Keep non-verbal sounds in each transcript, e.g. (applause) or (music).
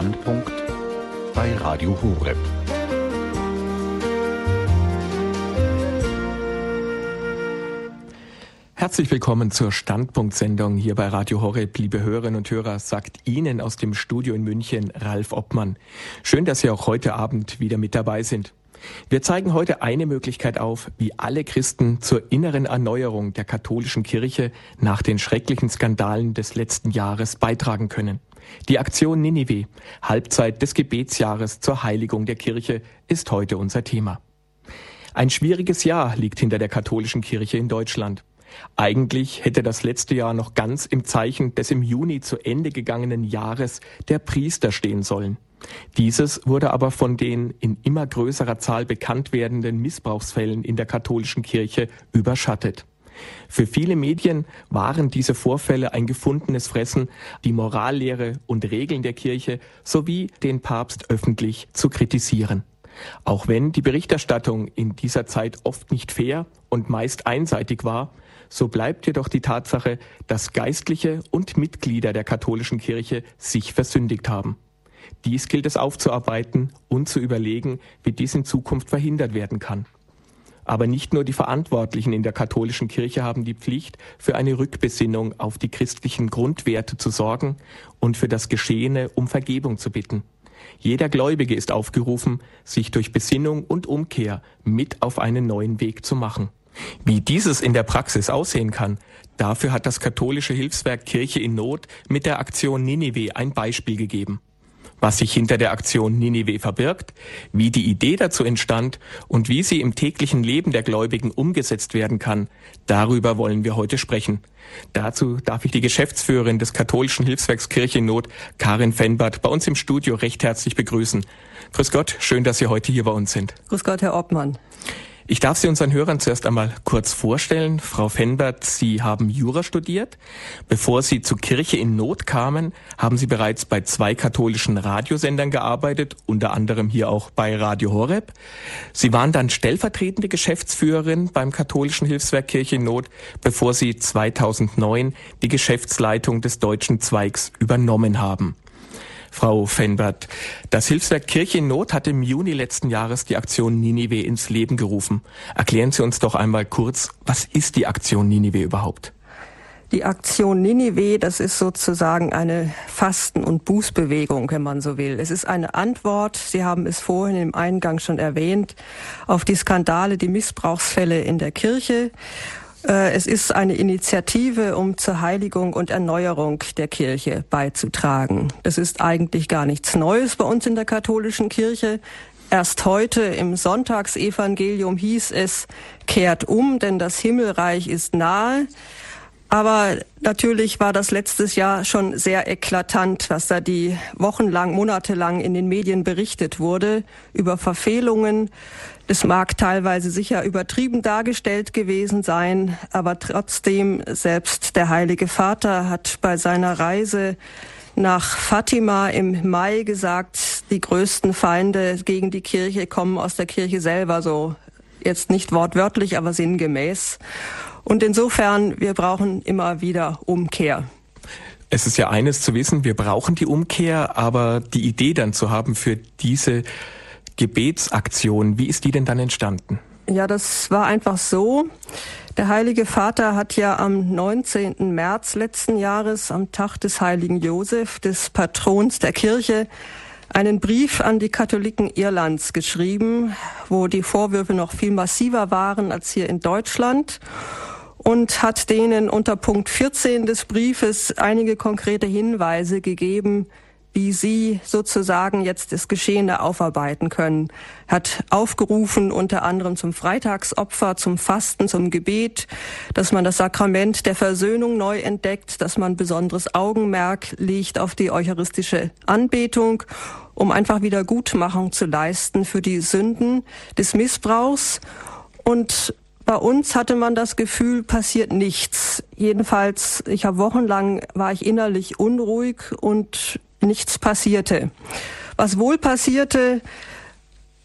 Standpunkt bei Radio Horeb. Herzlich willkommen zur Standpunktsendung hier bei Radio Horeb, liebe Hörerinnen und Hörer, sagt Ihnen aus dem Studio in München Ralf Obmann. Schön, dass Sie auch heute Abend wieder mit dabei sind. Wir zeigen heute eine Möglichkeit auf, wie alle Christen zur inneren Erneuerung der katholischen Kirche nach den schrecklichen Skandalen des letzten Jahres beitragen können. Die Aktion Ninive, Halbzeit des Gebetsjahres zur Heiligung der Kirche, ist heute unser Thema. Ein schwieriges Jahr liegt hinter der katholischen Kirche in Deutschland. Eigentlich hätte das letzte Jahr noch ganz im Zeichen des im Juni zu Ende gegangenen Jahres der Priester stehen sollen. Dieses wurde aber von den in immer größerer Zahl bekannt werdenden Missbrauchsfällen in der katholischen Kirche überschattet. Für viele Medien waren diese Vorfälle ein gefundenes Fressen, die Morallehre und Regeln der Kirche sowie den Papst öffentlich zu kritisieren. Auch wenn die Berichterstattung in dieser Zeit oft nicht fair und meist einseitig war, so bleibt jedoch die Tatsache, dass Geistliche und Mitglieder der katholischen Kirche sich versündigt haben. Dies gilt es aufzuarbeiten und zu überlegen, wie dies in Zukunft verhindert werden kann. Aber nicht nur die Verantwortlichen in der katholischen Kirche haben die Pflicht, für eine Rückbesinnung auf die christlichen Grundwerte zu sorgen und für das Geschehene um Vergebung zu bitten. Jeder Gläubige ist aufgerufen, sich durch Besinnung und Umkehr mit auf einen neuen Weg zu machen. Wie dieses in der Praxis aussehen kann, dafür hat das katholische Hilfswerk Kirche in Not mit der Aktion Ninive ein Beispiel gegeben was sich hinter der Aktion Ninive verbirgt, wie die Idee dazu entstand und wie sie im täglichen Leben der Gläubigen umgesetzt werden kann, darüber wollen wir heute sprechen. Dazu darf ich die Geschäftsführerin des katholischen Hilfswerks Kirche in Not, Karin Fenbert, bei uns im Studio recht herzlich begrüßen. Grüß Gott, schön, dass Sie heute hier bei uns sind. Grüß Gott, Herr Obmann. Ich darf Sie unseren Hörern zuerst einmal kurz vorstellen. Frau Fenbert, Sie haben Jura studiert. Bevor Sie zur Kirche in Not kamen, haben Sie bereits bei zwei katholischen Radiosendern gearbeitet, unter anderem hier auch bei Radio Horeb. Sie waren dann stellvertretende Geschäftsführerin beim katholischen Hilfswerk Kirche in Not, bevor Sie 2009 die Geschäftsleitung des deutschen Zweigs übernommen haben. Frau Fenbert. Das Hilfswerk Kirche in Not hat im Juni letzten Jahres die Aktion Ninive ins Leben gerufen. Erklären Sie uns doch einmal kurz, was ist die Aktion Ninive überhaupt? Die Aktion Ninive, das ist sozusagen eine Fasten- und Bußbewegung, wenn man so will. Es ist eine Antwort, Sie haben es vorhin im Eingang schon erwähnt, auf die Skandale, die Missbrauchsfälle in der Kirche. Äh, es ist eine Initiative, um zur Heiligung und Erneuerung der Kirche beizutragen. Es ist eigentlich gar nichts Neues bei uns in der katholischen Kirche. Erst heute im Sonntagsevangelium hieß es, kehrt um, denn das Himmelreich ist nahe. Aber natürlich war das letztes Jahr schon sehr eklatant, was da die wochenlang, monatelang in den Medien berichtet wurde über Verfehlungen, es mag teilweise sicher übertrieben dargestellt gewesen sein, aber trotzdem selbst der Heilige Vater hat bei seiner Reise nach Fatima im Mai gesagt, die größten Feinde gegen die Kirche kommen aus der Kirche selber, so jetzt nicht wortwörtlich, aber sinngemäß. Und insofern, wir brauchen immer wieder Umkehr. Es ist ja eines zu wissen, wir brauchen die Umkehr, aber die Idee dann zu haben für diese Gebetsaktion, wie ist die denn dann entstanden? Ja, das war einfach so. Der Heilige Vater hat ja am 19. März letzten Jahres, am Tag des heiligen Josef, des Patrons der Kirche, einen Brief an die Katholiken Irlands geschrieben, wo die Vorwürfe noch viel massiver waren als hier in Deutschland und hat denen unter Punkt 14 des Briefes einige konkrete Hinweise gegeben, wie Sie sozusagen jetzt das Geschehene aufarbeiten können. Hat aufgerufen unter anderem zum Freitagsopfer, zum Fasten, zum Gebet, dass man das Sakrament der Versöhnung neu entdeckt, dass man besonderes Augenmerk legt auf die eucharistische Anbetung, um einfach wieder Gutmachung zu leisten für die Sünden des Missbrauchs. Und bei uns hatte man das Gefühl, passiert nichts. Jedenfalls, ich habe wochenlang war ich innerlich unruhig und nichts passierte. Was wohl passierte,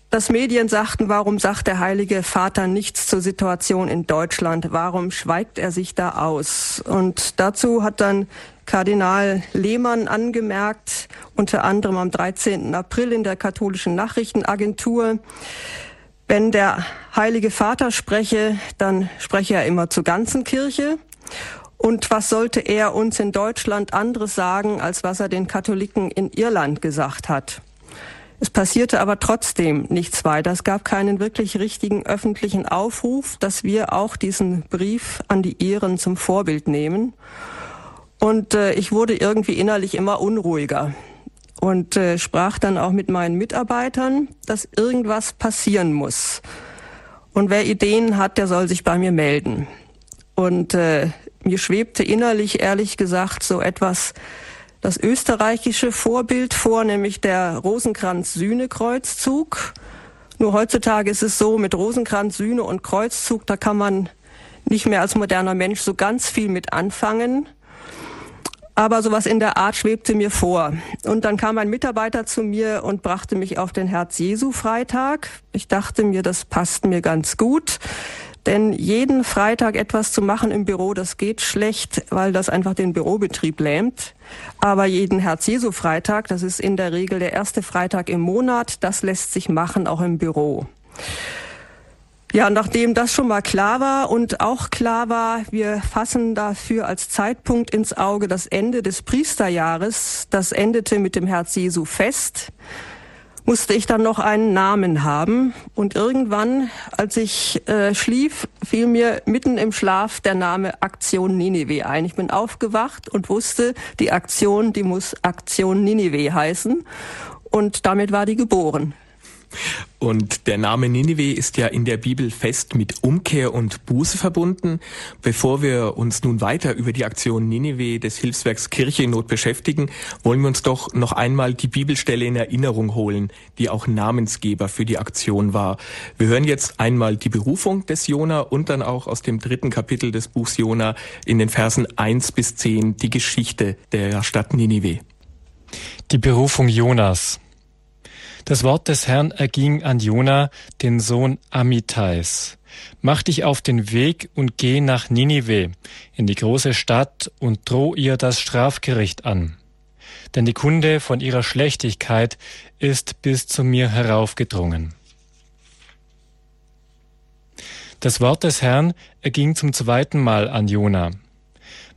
dass Medien sagten, warum sagt der Heilige Vater nichts zur Situation in Deutschland? Warum schweigt er sich da aus? Und dazu hat dann Kardinal Lehmann angemerkt, unter anderem am 13. April in der katholischen Nachrichtenagentur, wenn der Heilige Vater spreche, dann spreche er immer zur ganzen Kirche. Und was sollte er uns in Deutschland anderes sagen, als was er den Katholiken in Irland gesagt hat? Es passierte aber trotzdem nichts weiter. Es gab keinen wirklich richtigen öffentlichen Aufruf, dass wir auch diesen Brief an die Iren zum Vorbild nehmen. Und äh, ich wurde irgendwie innerlich immer unruhiger und äh, sprach dann auch mit meinen Mitarbeitern, dass irgendwas passieren muss. Und wer Ideen hat, der soll sich bei mir melden. Und äh, mir schwebte innerlich, ehrlich gesagt, so etwas das österreichische Vorbild vor, nämlich der Rosenkranz-Sühne-Kreuzzug. Nur heutzutage ist es so, mit Rosenkranz, Sühne und Kreuzzug, da kann man nicht mehr als moderner Mensch so ganz viel mit anfangen. Aber sowas in der Art schwebte mir vor. Und dann kam ein Mitarbeiter zu mir und brachte mich auf den Herz-Jesu-Freitag. Ich dachte mir, das passt mir ganz gut. Denn jeden Freitag etwas zu machen im Büro, das geht schlecht, weil das einfach den Bürobetrieb lähmt. Aber jeden Herz-Jesu-Freitag, das ist in der Regel der erste Freitag im Monat, das lässt sich machen, auch im Büro. Ja, nachdem das schon mal klar war und auch klar war, wir fassen dafür als Zeitpunkt ins Auge das Ende des Priesterjahres, das endete mit dem Herz Jesu fest musste ich dann noch einen Namen haben. Und irgendwann, als ich äh, schlief, fiel mir mitten im Schlaf der Name Aktion Ninive ein. Ich bin aufgewacht und wusste, die Aktion, die muss Aktion Ninive heißen. Und damit war die geboren. Und der Name Ninive ist ja in der Bibel fest mit Umkehr und Buße verbunden. Bevor wir uns nun weiter über die Aktion Ninive des Hilfswerks Kirche in Not beschäftigen, wollen wir uns doch noch einmal die Bibelstelle in Erinnerung holen, die auch Namensgeber für die Aktion war. Wir hören jetzt einmal die Berufung des Jona und dann auch aus dem dritten Kapitel des Buchs Jona in den Versen eins bis zehn die Geschichte der Stadt Ninive. Die Berufung Jonas. Das Wort des Herrn erging an Jona, den Sohn Amitais. Mach dich auf den Weg und geh nach Ninive, in die große Stadt, und droh ihr das Strafgericht an. Denn die Kunde von ihrer Schlechtigkeit ist bis zu mir heraufgedrungen. Das Wort des Herrn erging zum zweiten Mal an Jona.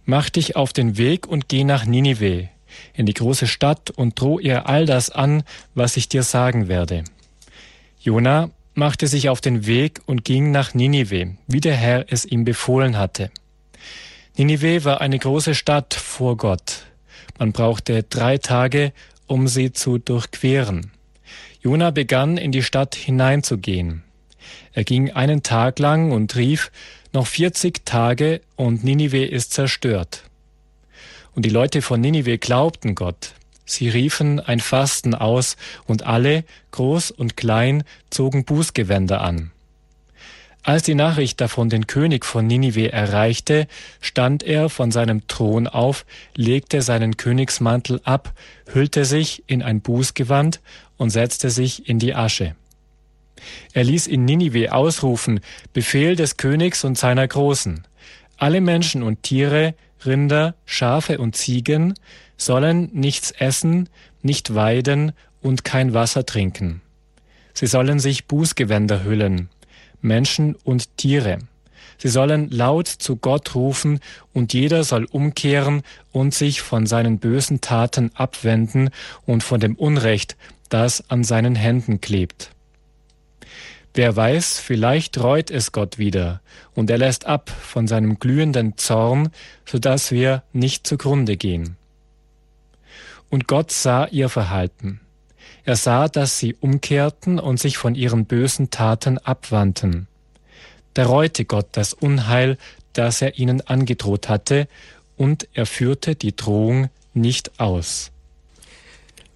Mach dich auf den Weg und geh nach Ninive, in die große Stadt und droh ihr all das an, was ich dir sagen werde. Jona machte sich auf den Weg und ging nach Ninive, wie der Herr es ihm befohlen hatte. Ninive war eine große Stadt vor Gott. Man brauchte drei Tage, um sie zu durchqueren. Jona begann in die Stadt hineinzugehen. Er ging einen Tag lang und rief, noch vierzig Tage und Ninive ist zerstört. Und die Leute von Ninive glaubten Gott. Sie riefen ein Fasten aus, und alle, groß und klein, zogen Bußgewänder an. Als die Nachricht davon den König von Ninive erreichte, stand er von seinem Thron auf, legte seinen Königsmantel ab, hüllte sich in ein Bußgewand und setzte sich in die Asche. Er ließ in Ninive ausrufen, Befehl des Königs und seiner Großen. Alle Menschen und Tiere, Rinder, Schafe und Ziegen sollen nichts essen, nicht weiden und kein Wasser trinken. Sie sollen sich Bußgewänder hüllen, Menschen und Tiere. Sie sollen laut zu Gott rufen, und jeder soll umkehren und sich von seinen bösen Taten abwenden und von dem Unrecht, das an seinen Händen klebt. Wer weiß, vielleicht reut es Gott wieder, und er lässt ab von seinem glühenden Zorn, so dass wir nicht zugrunde gehen. Und Gott sah ihr Verhalten. Er sah, dass sie umkehrten und sich von ihren bösen Taten abwandten. Da reute Gott das Unheil, das er ihnen angedroht hatte, und er führte die Drohung nicht aus.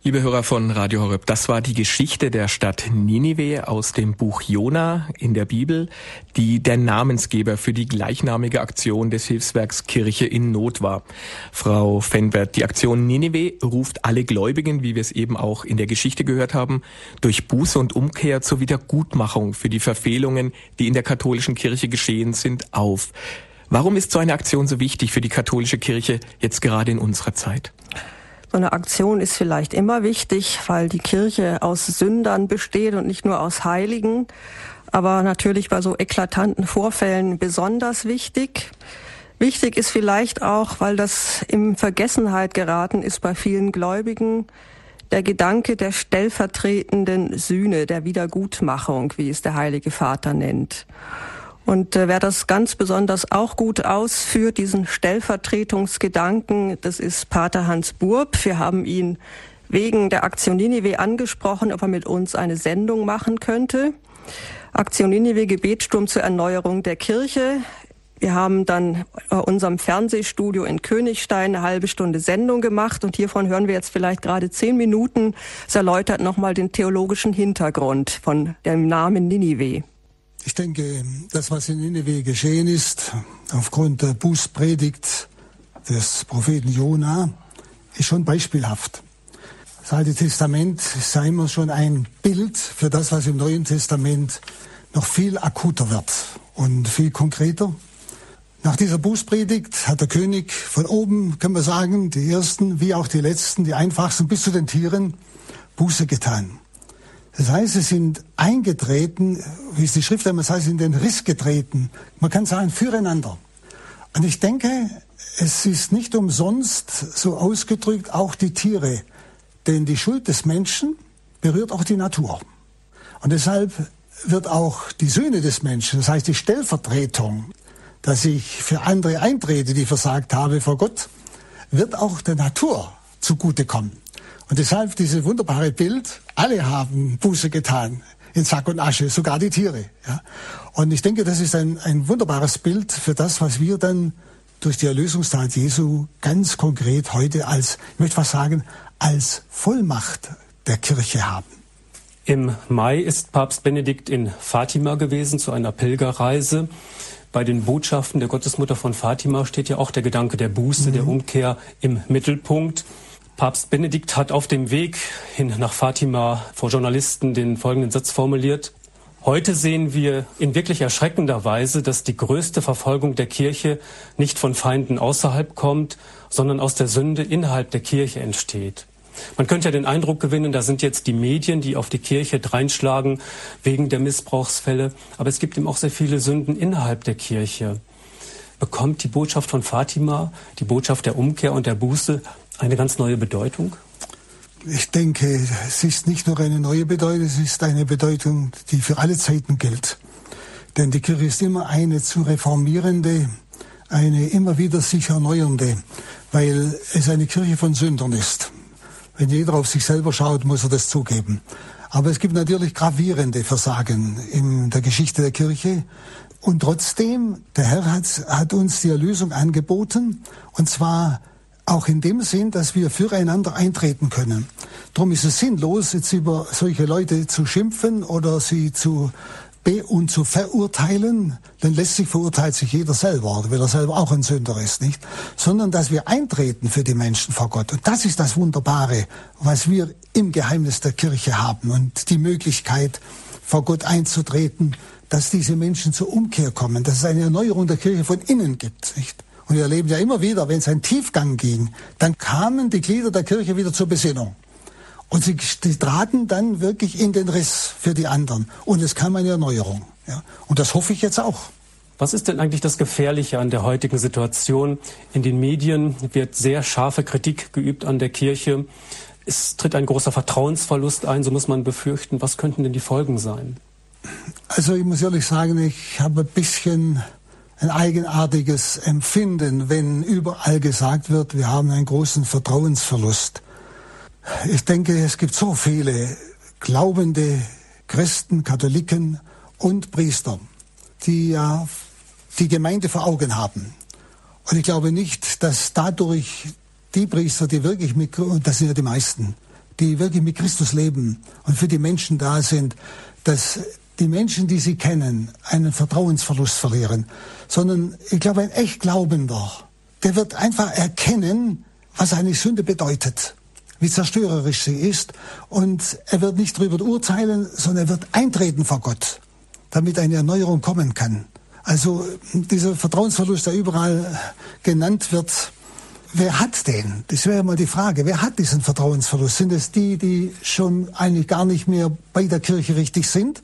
Liebe Hörer von Radio Horeb, das war die Geschichte der Stadt Ninive aus dem Buch Jona in der Bibel, die der Namensgeber für die gleichnamige Aktion des Hilfswerks Kirche in Not war. Frau Fenbert, die Aktion Ninive ruft alle Gläubigen, wie wir es eben auch in der Geschichte gehört haben, durch Buße und Umkehr zur Wiedergutmachung für die Verfehlungen, die in der katholischen Kirche geschehen sind, auf. Warum ist so eine Aktion so wichtig für die katholische Kirche jetzt gerade in unserer Zeit? So eine Aktion ist vielleicht immer wichtig, weil die Kirche aus Sündern besteht und nicht nur aus Heiligen. Aber natürlich bei so eklatanten Vorfällen besonders wichtig. Wichtig ist vielleicht auch, weil das in Vergessenheit geraten ist bei vielen Gläubigen, der Gedanke der stellvertretenden Sühne, der Wiedergutmachung, wie es der Heilige Vater nennt. Und äh, wer das ganz besonders auch gut ausführt, diesen Stellvertretungsgedanken, das ist Pater Hans Burb. Wir haben ihn wegen der Aktion Ninive angesprochen, ob er mit uns eine Sendung machen könnte. Aktion Ninive, Gebetsturm zur Erneuerung der Kirche. Wir haben dann bei unserem Fernsehstudio in Königstein eine halbe Stunde Sendung gemacht und hiervon hören wir jetzt vielleicht gerade zehn Minuten. Es erläutert nochmal den theologischen Hintergrund von dem Namen Ninive. Ich denke, das, was in Nineveh geschehen ist, aufgrund der Bußpredigt des Propheten Jona, ist schon beispielhaft. Das Alte Testament ja immer schon ein Bild für das, was im Neuen Testament noch viel akuter wird und viel konkreter. Nach dieser Bußpredigt hat der König von oben, können wir sagen, die ersten wie auch die letzten, die einfachsten bis zu den Tieren, Buße getan. Das heißt, sie sind eingetreten, wie es die Schrift einmal heißt, in den Riss getreten. Man kann sagen, füreinander. Und ich denke, es ist nicht umsonst so ausgedrückt, auch die Tiere. Denn die Schuld des Menschen berührt auch die Natur. Und deshalb wird auch die Söhne des Menschen, das heißt die Stellvertretung, dass ich für andere eintrete, die versagt habe vor Gott, wird auch der Natur zugutekommen. Und deshalb dieses wunderbare Bild, alle haben Buße getan in Sack und Asche, sogar die Tiere. Ja. Und ich denke, das ist ein, ein wunderbares Bild für das, was wir dann durch die Erlösungstat Jesu ganz konkret heute als, ich möchte was sagen, als Vollmacht der Kirche haben. Im Mai ist Papst Benedikt in Fatima gewesen zu einer Pilgerreise. Bei den Botschaften der Gottesmutter von Fatima steht ja auch der Gedanke der Buße, mhm. der Umkehr im Mittelpunkt. Papst Benedikt hat auf dem Weg hin nach Fatima vor Journalisten den folgenden Satz formuliert. Heute sehen wir in wirklich erschreckender Weise, dass die größte Verfolgung der Kirche nicht von Feinden außerhalb kommt, sondern aus der Sünde innerhalb der Kirche entsteht. Man könnte ja den Eindruck gewinnen, da sind jetzt die Medien, die auf die Kirche dreinschlagen wegen der Missbrauchsfälle, aber es gibt eben auch sehr viele Sünden innerhalb der Kirche. Bekommt die Botschaft von Fatima, die Botschaft der Umkehr und der Buße eine ganz neue Bedeutung? Ich denke, es ist nicht nur eine neue Bedeutung, es ist eine Bedeutung, die für alle Zeiten gilt. Denn die Kirche ist immer eine zu reformierende, eine immer wieder sich erneuernde, weil es eine Kirche von Sündern ist. Wenn jeder auf sich selber schaut, muss er das zugeben. Aber es gibt natürlich gravierende Versagen in der Geschichte der Kirche. Und trotzdem, der Herr hat, hat uns die Erlösung angeboten, und zwar auch in dem Sinn, dass wir füreinander eintreten können. Darum ist es sinnlos, jetzt über solche Leute zu schimpfen oder sie zu be und zu verurteilen, denn letztlich verurteilt sich jeder selber, weil er selber auch ein Sünder ist, nicht? Sondern dass wir eintreten für die Menschen vor Gott. Und das ist das Wunderbare, was wir im Geheimnis der Kirche haben und die Möglichkeit, vor Gott einzutreten, dass diese Menschen zur Umkehr kommen, dass es eine Erneuerung der Kirche von innen gibt, nicht? Und wir erleben ja immer wieder, wenn es einen Tiefgang ging, dann kamen die Glieder der Kirche wieder zur Besinnung. Und sie, traten dann wirklich in den Riss für die anderen. Und es kam eine Erneuerung. Ja. Und das hoffe ich jetzt auch. Was ist denn eigentlich das Gefährliche an der heutigen Situation? In den Medien wird sehr scharfe Kritik geübt an der Kirche. Es tritt ein großer Vertrauensverlust ein, so muss man befürchten. Was könnten denn die Folgen sein? Also ich muss ehrlich sagen, ich habe ein bisschen ein eigenartiges Empfinden, wenn überall gesagt wird, wir haben einen großen Vertrauensverlust. Ich denke, es gibt so viele glaubende Christen, Katholiken und Priester, die ja die Gemeinde vor Augen haben. Und ich glaube nicht, dass dadurch die Priester, die wirklich mit, das sind ja die meisten, die wirklich mit Christus leben und für die Menschen da sind, dass die Menschen, die sie kennen, einen Vertrauensverlust verlieren, sondern ich glaube, ein echt Glaubender, der wird einfach erkennen, was eine Sünde bedeutet, wie zerstörerisch sie ist, und er wird nicht darüber urteilen, sondern er wird eintreten vor Gott, damit eine Erneuerung kommen kann. Also dieser Vertrauensverlust, der überall genannt wird, wer hat den? Das wäre mal die Frage. Wer hat diesen Vertrauensverlust? Sind es die, die schon eigentlich gar nicht mehr bei der Kirche richtig sind?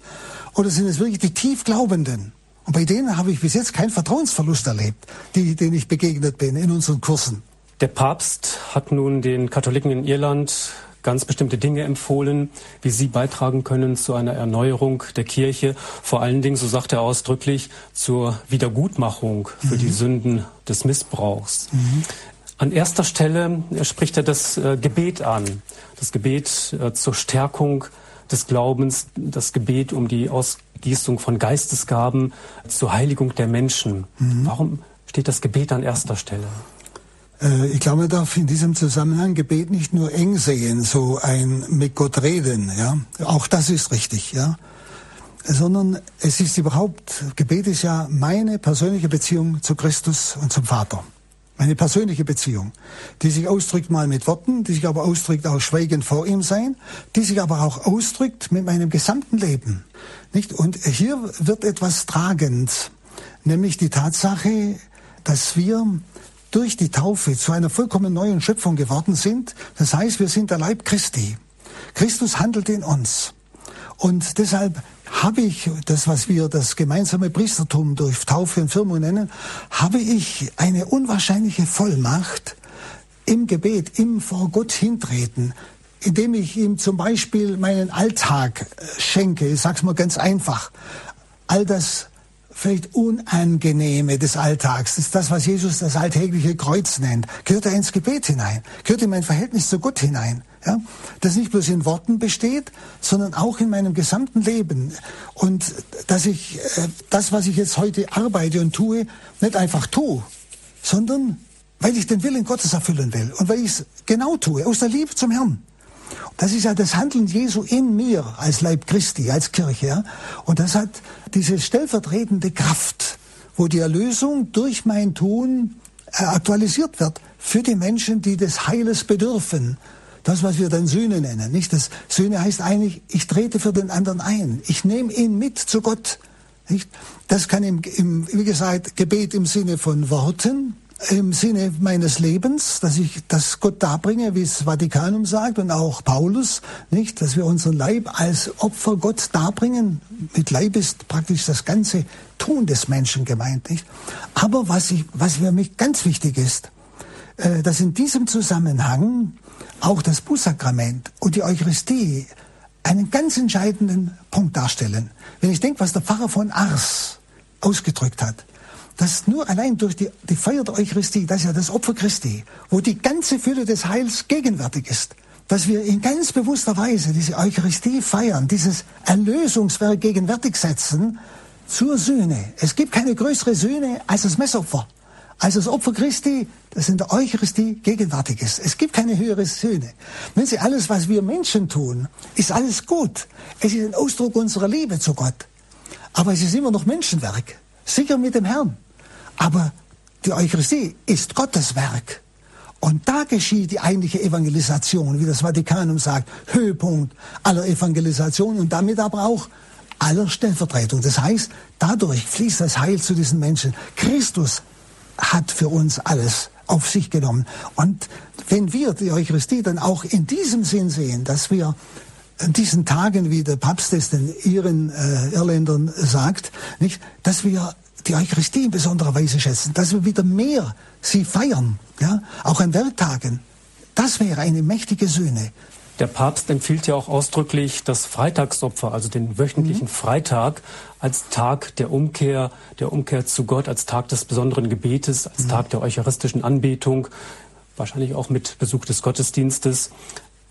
Oder sind es wirklich die Tiefglaubenden? Und bei denen habe ich bis jetzt keinen Vertrauensverlust erlebt, die, denen ich begegnet bin in unseren Kursen. Der Papst hat nun den Katholiken in Irland ganz bestimmte Dinge empfohlen, wie sie beitragen können zu einer Erneuerung der Kirche. Vor allen Dingen, so sagt er ausdrücklich, zur Wiedergutmachung für mhm. die Sünden des Missbrauchs. Mhm. An erster Stelle spricht er das äh, Gebet an, das Gebet äh, zur Stärkung des Glaubens, das Gebet um die Ausgießung von Geistesgaben zur Heiligung der Menschen. Mhm. Warum steht das Gebet an erster Stelle? Äh, ich glaube, man darf in diesem Zusammenhang Gebet nicht nur eng sehen, so ein mit Gott reden, ja. Auch das ist richtig, ja. Sondern es ist überhaupt, Gebet ist ja meine persönliche Beziehung zu Christus und zum Vater. Meine persönliche Beziehung, die sich ausdrückt mal mit Worten, die sich aber ausdrückt auch schweigend vor ihm sein, die sich aber auch ausdrückt mit meinem gesamten Leben. Nicht? Und hier wird etwas tragend, nämlich die Tatsache, dass wir durch die Taufe zu einer vollkommen neuen Schöpfung geworden sind. Das heißt, wir sind der Leib Christi. Christus handelt in uns. Und deshalb habe ich das, was wir das gemeinsame Priestertum durch Taufe und Firmung nennen, habe ich eine unwahrscheinliche Vollmacht im Gebet, im vor Gott hintreten, indem ich ihm zum Beispiel meinen Alltag äh, schenke. Ich sag's mal ganz einfach. All das vielleicht Unangenehme des Alltags, das ist das, was Jesus das alltägliche Kreuz nennt, gehört er ins Gebet hinein, gehört in mein Verhältnis zu Gott hinein. Ja? Das nicht bloß in Worten besteht, sondern auch in meinem gesamten Leben. Und dass ich äh, das, was ich jetzt heute arbeite und tue, nicht einfach tue, sondern weil ich den Willen Gottes erfüllen will und weil ich es genau tue, aus der Liebe zum Herrn. Das ist ja das Handeln Jesu in mir als Leib Christi, als Kirche. Ja? Und das hat diese stellvertretende Kraft, wo die Erlösung durch mein Tun äh, aktualisiert wird für die Menschen, die des Heiles bedürfen. Das, was wir dann Sühne nennen. Nicht? Das Sühne heißt eigentlich, ich trete für den anderen ein. Ich nehme ihn mit zu Gott. Nicht? Das kann im, im, wie gesagt, Gebet im Sinne von Worten, im Sinne meines Lebens, dass ich das Gott darbringe, wie es Vatikanum sagt und auch Paulus, nicht, dass wir unseren Leib als Opfer Gott darbringen. Mit Leib ist praktisch das ganze Tun des Menschen gemeint, nicht? Aber was ich, was für mich ganz wichtig ist, äh, dass in diesem Zusammenhang auch das Bußsakrament und die Eucharistie einen ganz entscheidenden Punkt darstellen. Wenn ich denke, was der Pfarrer von Ars ausgedrückt hat, dass nur allein durch die, die Feier der Eucharistie, das ist ja das Opfer Christi, wo die ganze Fülle des Heils gegenwärtig ist, dass wir in ganz bewusster Weise diese Eucharistie feiern, dieses Erlösungswerk gegenwärtig setzen zur Sühne. Es gibt keine größere Sühne als das Messopfer, als das Opfer Christi, das in der Eucharistie gegenwärtig ist. Es gibt keine höhere Sühne. Wenn Sie alles, was wir Menschen tun, ist alles gut. Es ist ein Ausdruck unserer Liebe zu Gott. Aber es ist immer noch Menschenwerk. Sicher mit dem Herrn. Aber die Eucharistie ist Gottes Werk. Und da geschieht die eigentliche Evangelisation, wie das Vatikanum sagt, Höhepunkt aller Evangelisation und damit aber auch aller Stellvertretung. Das heißt, dadurch fließt das Heil zu diesen Menschen. Christus hat für uns alles auf sich genommen. Und wenn wir die Eucharistie dann auch in diesem Sinn sehen, dass wir in diesen Tagen, wie der Papst es den Iren äh, Irländern sagt, nicht, dass wir die Eucharistie in besonderer Weise schätzen, dass wir wieder mehr sie feiern, ja, auch an Werktagen. Das wäre eine mächtige Sühne. Der Papst empfiehlt ja auch ausdrücklich das Freitagsopfer, also den wöchentlichen mhm. Freitag, als Tag der Umkehr, der Umkehr zu Gott, als Tag des besonderen Gebetes, als mhm. Tag der eucharistischen Anbetung, wahrscheinlich auch mit Besuch des Gottesdienstes.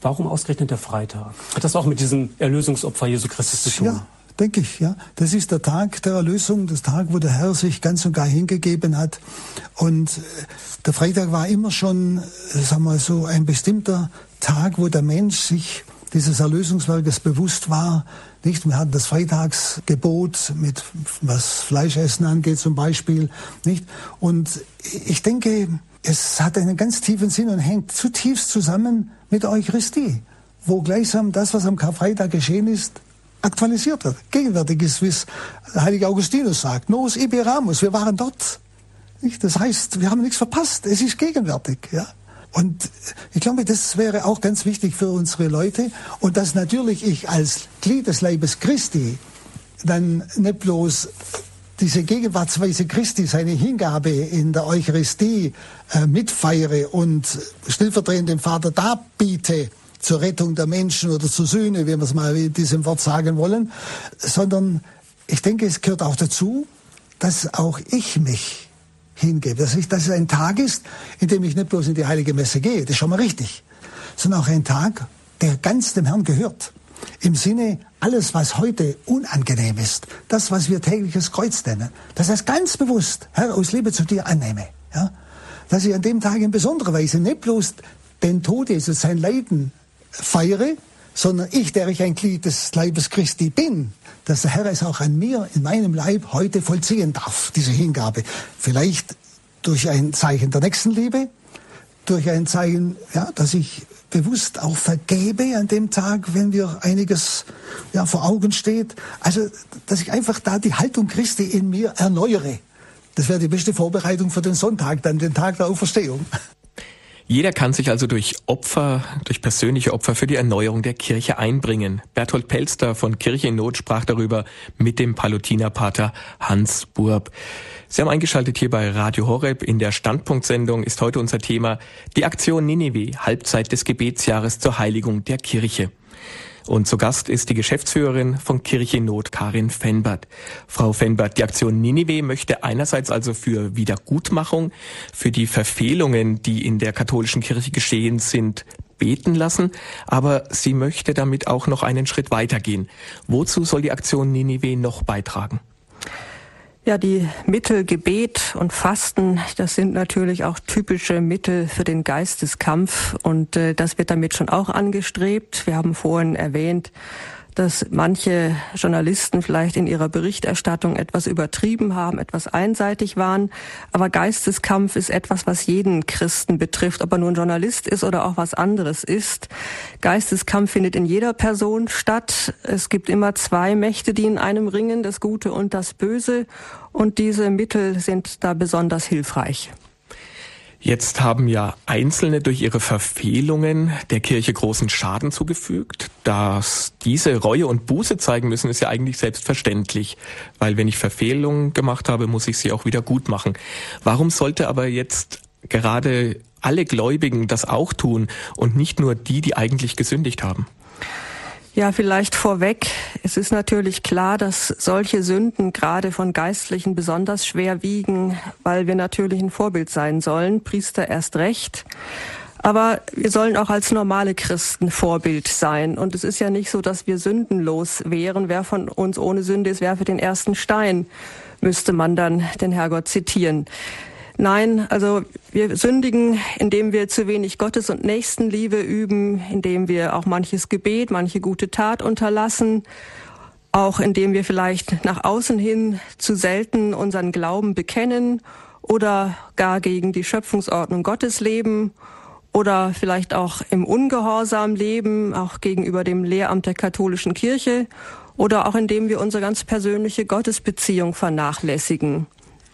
Warum ausgerechnet der Freitag? Hat das auch mit diesem Erlösungsopfer Jesu Christus zu tun? Ja, denke ich, ja. Das ist der Tag der Erlösung, das Tag, wo der Herr sich ganz und gar hingegeben hat. Und äh, der Freitag war immer schon, äh, sagen wir so, ein bestimmter Tag, wo der Mensch sich dieses Erlösungswerkes bewusst war. Nicht? Wir hatten das Freitagsgebot mit was Fleischessen angeht zum Beispiel. Nicht? Und ich denke, es hat einen ganz tiefen Sinn und hängt zutiefst zusammen mit der Eucharistie, wo gleichsam das, was am Karfreitag geschehen ist, aktualisiert wird, gegenwärtig ist, wie es Heiliger Augustinus sagt. Nos iberamus, wir waren dort. Nicht? Das heißt, wir haben nichts verpasst, es ist gegenwärtig. Ja? Und ich glaube, das wäre auch ganz wichtig für unsere Leute. Und dass natürlich ich als Glied des Leibes Christi dann nicht bloß diese Gegenwartsweise Christi, seine Hingabe in der Eucharistie äh, mitfeiere und stellvertretend dem Vater darbiete zur Rettung der Menschen oder zur Sühne, wie wir es mal in diesem Wort sagen wollen, sondern ich denke, es gehört auch dazu, dass auch ich mich hingebe. Dass, ich, dass es ein Tag ist, in dem ich nicht bloß in die heilige Messe gehe, das ist schon mal richtig, sondern auch ein Tag, der ganz dem Herrn gehört. Im Sinne, alles, was heute unangenehm ist, das, was wir tägliches Kreuz nennen, dass ich das ganz bewusst, Herr, aus Liebe zu dir annehme. Ja? Dass ich an dem Tag in besonderer Weise nicht bloß den Tod Jesus, sein Leiden feiere, sondern ich, der ich ein Glied des Leibes Christi bin, dass der Herr es auch an mir, in meinem Leib heute vollziehen darf, diese Hingabe. Vielleicht durch ein Zeichen der Nächstenliebe, durch ein Zeichen, ja, dass ich bewusst auch vergebe an dem Tag, wenn mir einiges ja, vor Augen steht. Also, dass ich einfach da die Haltung Christi in mir erneuere. Das wäre die beste Vorbereitung für den Sonntag, dann den Tag der Auferstehung. Jeder kann sich also durch Opfer, durch persönliche Opfer für die Erneuerung der Kirche einbringen. Berthold Pelster von Kirche in Not sprach darüber mit dem Palutinerpater Hans Burb. Sie haben eingeschaltet hier bei Radio Horeb. In der Standpunktsendung ist heute unser Thema die Aktion Nineveh, Halbzeit des Gebetsjahres zur Heiligung der Kirche. Und zu Gast ist die Geschäftsführerin von Kirche Not, Karin Fenbert. Frau Fenbert, die Aktion Ninive möchte einerseits also für Wiedergutmachung, für die Verfehlungen, die in der katholischen Kirche geschehen sind, beten lassen, aber sie möchte damit auch noch einen Schritt weitergehen. Wozu soll die Aktion Ninive noch beitragen? Ja, die Mittel Gebet und Fasten, das sind natürlich auch typische Mittel für den Geisteskampf und äh, das wird damit schon auch angestrebt. Wir haben vorhin erwähnt, dass manche Journalisten vielleicht in ihrer Berichterstattung etwas übertrieben haben, etwas einseitig waren. Aber Geisteskampf ist etwas, was jeden Christen betrifft, ob er nun Journalist ist oder auch was anderes ist. Geisteskampf findet in jeder Person statt. Es gibt immer zwei Mächte, die in einem ringen, das Gute und das Böse. Und diese Mittel sind da besonders hilfreich. Jetzt haben ja Einzelne durch ihre Verfehlungen der Kirche großen Schaden zugefügt. Dass diese Reue und Buße zeigen müssen, ist ja eigentlich selbstverständlich. Weil wenn ich Verfehlungen gemacht habe, muss ich sie auch wieder gut machen. Warum sollte aber jetzt gerade alle Gläubigen das auch tun und nicht nur die, die eigentlich gesündigt haben? Ja, vielleicht vorweg. Es ist natürlich klar, dass solche Sünden gerade von Geistlichen besonders schwer wiegen, weil wir natürlich ein Vorbild sein sollen. Priester erst recht. Aber wir sollen auch als normale Christen Vorbild sein. Und es ist ja nicht so, dass wir sündenlos wären. Wer von uns ohne Sünde ist, werfe den ersten Stein, müsste man dann den Herrgott zitieren. Nein, also wir sündigen, indem wir zu wenig Gottes- und Nächstenliebe üben, indem wir auch manches Gebet, manche gute Tat unterlassen, auch indem wir vielleicht nach außen hin zu selten unseren Glauben bekennen oder gar gegen die Schöpfungsordnung Gottes leben oder vielleicht auch im Ungehorsam leben, auch gegenüber dem Lehramt der katholischen Kirche oder auch indem wir unsere ganz persönliche Gottesbeziehung vernachlässigen.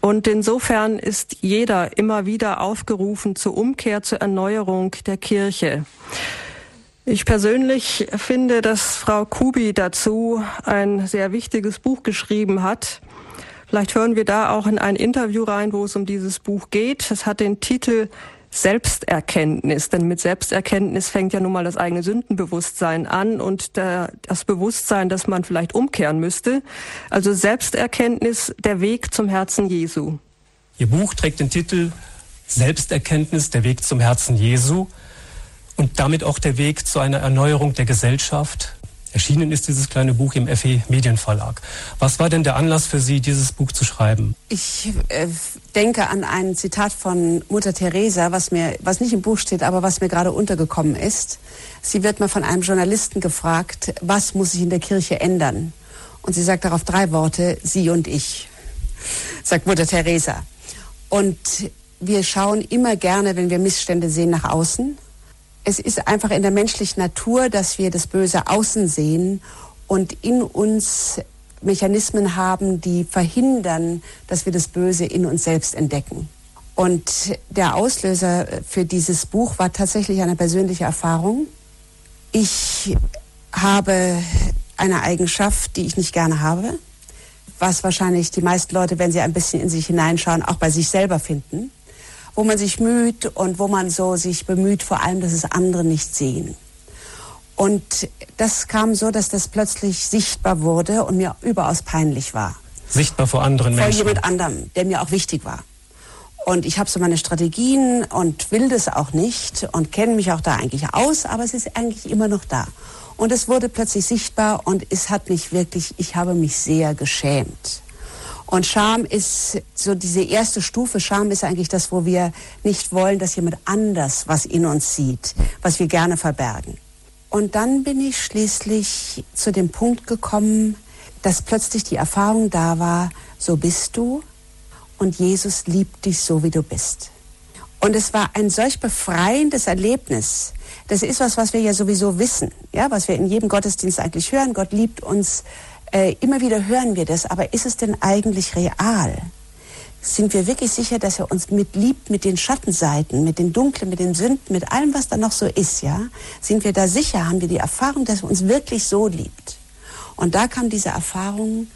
Und insofern ist jeder immer wieder aufgerufen zur Umkehr, zur Erneuerung der Kirche. Ich persönlich finde, dass Frau Kubi dazu ein sehr wichtiges Buch geschrieben hat. Vielleicht hören wir da auch in ein Interview rein, wo es um dieses Buch geht. Es hat den Titel Selbsterkenntnis. Denn mit Selbsterkenntnis fängt ja nun mal das eigene Sündenbewusstsein an und der, das Bewusstsein, dass man vielleicht umkehren müsste. Also Selbsterkenntnis, der Weg zum Herzen Jesu. Ihr Buch trägt den Titel Selbsterkenntnis, der Weg zum Herzen Jesu und damit auch der Weg zu einer Erneuerung der Gesellschaft. Erschienen ist dieses kleine Buch im FE Medienverlag. Was war denn der Anlass für Sie, dieses Buch zu schreiben? Ich äh, denke an ein Zitat von Mutter Teresa, was mir, was nicht im Buch steht, aber was mir gerade untergekommen ist. Sie wird mal von einem Journalisten gefragt, was muss sich in der Kirche ändern? Und sie sagt darauf drei Worte, sie und ich, sagt Mutter Teresa. Und wir schauen immer gerne, wenn wir Missstände sehen, nach außen es ist einfach in der menschlichen Natur, dass wir das Böse außen sehen und in uns Mechanismen haben, die verhindern, dass wir das Böse in uns selbst entdecken. Und der Auslöser für dieses Buch war tatsächlich eine persönliche Erfahrung. Ich habe eine Eigenschaft, die ich nicht gerne habe, was wahrscheinlich die meisten Leute, wenn sie ein bisschen in sich hineinschauen, auch bei sich selber finden wo man sich müht und wo man so sich bemüht, vor allem, dass es andere nicht sehen. Und das kam so, dass das plötzlich sichtbar wurde und mir überaus peinlich war. Sichtbar vor anderen Menschen? Vor jemand anderem, der mir auch wichtig war. Und ich habe so meine Strategien und will das auch nicht und kenne mich auch da eigentlich aus, aber es ist eigentlich immer noch da. Und es wurde plötzlich sichtbar und es hat mich wirklich, ich habe mich sehr geschämt. Und Scham ist so diese erste Stufe. Scham ist eigentlich das, wo wir nicht wollen, dass jemand anders was in uns sieht, was wir gerne verbergen. Und dann bin ich schließlich zu dem Punkt gekommen, dass plötzlich die Erfahrung da war, so bist du und Jesus liebt dich so, wie du bist. Und es war ein solch befreiendes Erlebnis. Das ist was, was wir ja sowieso wissen, ja, was wir in jedem Gottesdienst eigentlich hören. Gott liebt uns äh, immer wieder hören wir das, aber ist es denn eigentlich real? Sind wir wirklich sicher, dass er uns mit liebt, mit den Schattenseiten, mit den Dunklen, mit den Sünden, mit allem, was da noch so ist, ja? Sind wir da sicher? Haben wir die Erfahrung, dass er uns wirklich so liebt? Und da kam diese Erfahrung,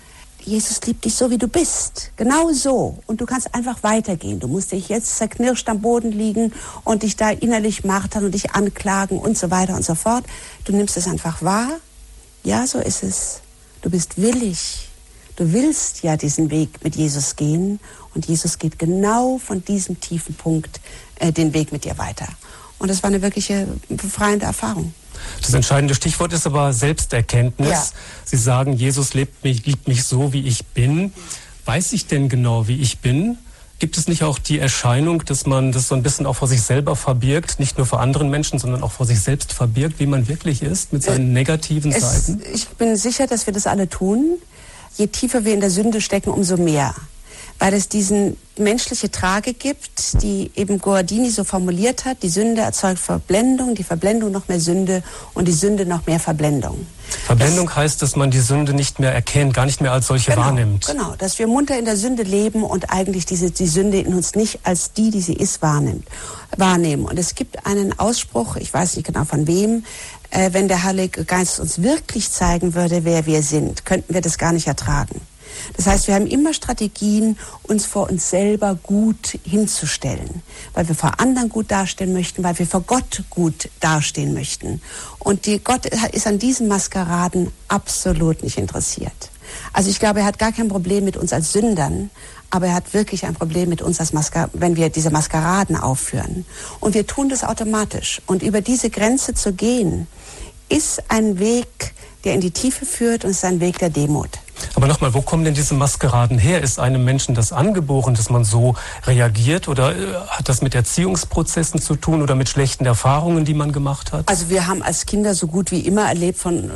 Jesus liebt dich so, wie du bist. Genau so. Und du kannst einfach weitergehen. Du musst dich jetzt zerknirscht am Boden liegen und dich da innerlich martern und dich anklagen und so weiter und so fort. Du nimmst es einfach wahr. Ja, so ist es. Du bist willig. Du willst ja diesen Weg mit Jesus gehen und Jesus geht genau von diesem tiefen Punkt äh, den Weg mit dir weiter. Und das war eine wirkliche befreiende Erfahrung. Das entscheidende Stichwort ist aber Selbsterkenntnis. Ja. Sie sagen, Jesus liebt mich, liebt mich so, wie ich bin. Weiß ich denn genau, wie ich bin? Gibt es nicht auch die Erscheinung, dass man das so ein bisschen auch vor sich selber verbirgt, nicht nur vor anderen Menschen, sondern auch vor sich selbst verbirgt, wie man wirklich ist, mit seinen äh, negativen es, Seiten? Ich bin sicher, dass wir das alle tun. Je tiefer wir in der Sünde stecken, umso mehr weil es diesen menschliche Trage gibt, die eben Guardini so formuliert hat, die Sünde erzeugt Verblendung, die Verblendung noch mehr Sünde und die Sünde noch mehr Verblendung. Verblendung das, heißt, dass man die Sünde nicht mehr erkennt, gar nicht mehr als solche genau, wahrnimmt. Genau, dass wir munter in der Sünde leben und eigentlich diese, die Sünde in uns nicht als die, die sie ist, wahrnimmt, wahrnehmen. Und es gibt einen Ausspruch, ich weiß nicht genau von wem, äh, wenn der Heilige Geist uns wirklich zeigen würde, wer wir sind, könnten wir das gar nicht ertragen. Das heißt, wir haben immer Strategien, uns vor uns selber gut hinzustellen, weil wir vor anderen gut dastehen möchten, weil wir vor Gott gut dastehen möchten. Und die Gott ist an diesen Maskeraden absolut nicht interessiert. Also ich glaube, er hat gar kein Problem mit uns als Sündern, aber er hat wirklich ein Problem mit uns, als Masker wenn wir diese Maskeraden aufführen. Und wir tun das automatisch. Und über diese Grenze zu gehen, ist ein Weg, der in die Tiefe führt und ist ein Weg der Demut. Aber nochmal, wo kommen denn diese Maskeraden her? Ist einem Menschen das angeboren, dass man so reagiert? Oder äh, hat das mit Erziehungsprozessen zu tun oder mit schlechten Erfahrungen, die man gemacht hat? Also wir haben als Kinder so gut wie immer erlebt von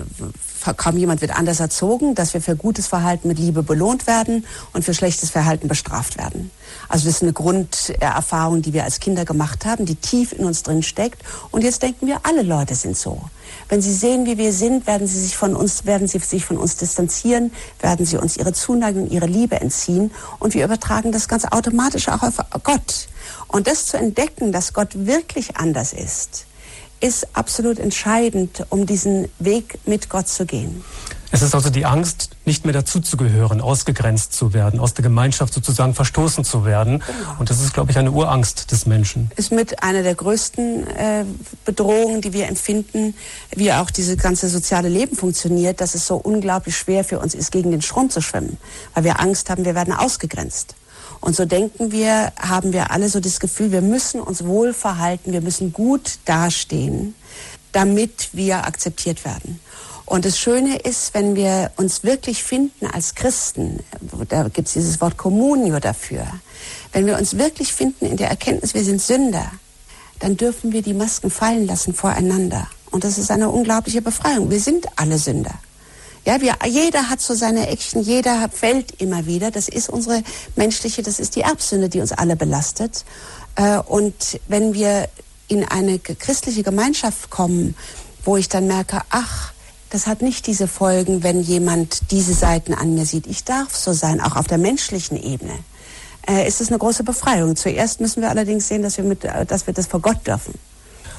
kaum jemand wird anders erzogen, dass wir für gutes Verhalten mit Liebe belohnt werden und für schlechtes Verhalten bestraft werden. Also das ist eine Grunderfahrung, die wir als Kinder gemacht haben, die tief in uns drin steckt. Und jetzt denken wir, alle Leute sind so. Wenn sie sehen, wie wir sind, werden sie sich von uns, werden sie sich von uns distanzieren, werden sie uns ihre Zuneigung, ihre Liebe entziehen. Und wir übertragen das ganz automatisch auch auf Gott. Und das zu entdecken, dass Gott wirklich anders ist, ist absolut entscheidend, um diesen Weg mit Gott zu gehen. Es ist also die Angst, nicht mehr dazuzugehören, ausgegrenzt zu werden, aus der Gemeinschaft sozusagen verstoßen zu werden. Genau. Und das ist, glaube ich, eine Urangst des Menschen. Ist mit einer der größten äh, Bedrohungen, die wir empfinden, wie auch dieses ganze soziale Leben funktioniert, dass es so unglaublich schwer für uns ist, gegen den Strom zu schwimmen, weil wir Angst haben, wir werden ausgegrenzt. Und so denken wir, haben wir alle so das Gefühl, wir müssen uns wohl verhalten, wir müssen gut dastehen, damit wir akzeptiert werden. Und das Schöne ist, wenn wir uns wirklich finden als Christen, da gibt es dieses Wort Communio dafür, wenn wir uns wirklich finden in der Erkenntnis, wir sind Sünder, dann dürfen wir die Masken fallen lassen voreinander. Und das ist eine unglaubliche Befreiung. Wir sind alle Sünder. Ja, wir, jeder hat so seine Eckchen, jeder fällt immer wieder. Das ist unsere menschliche, das ist die Erbsünde, die uns alle belastet. Äh, und wenn wir in eine christliche Gemeinschaft kommen, wo ich dann merke, ach, das hat nicht diese Folgen, wenn jemand diese Seiten an mir sieht. Ich darf so sein, auch auf der menschlichen Ebene. Äh, ist es eine große Befreiung. Zuerst müssen wir allerdings sehen, dass wir, mit, äh, dass wir das vor Gott dürfen.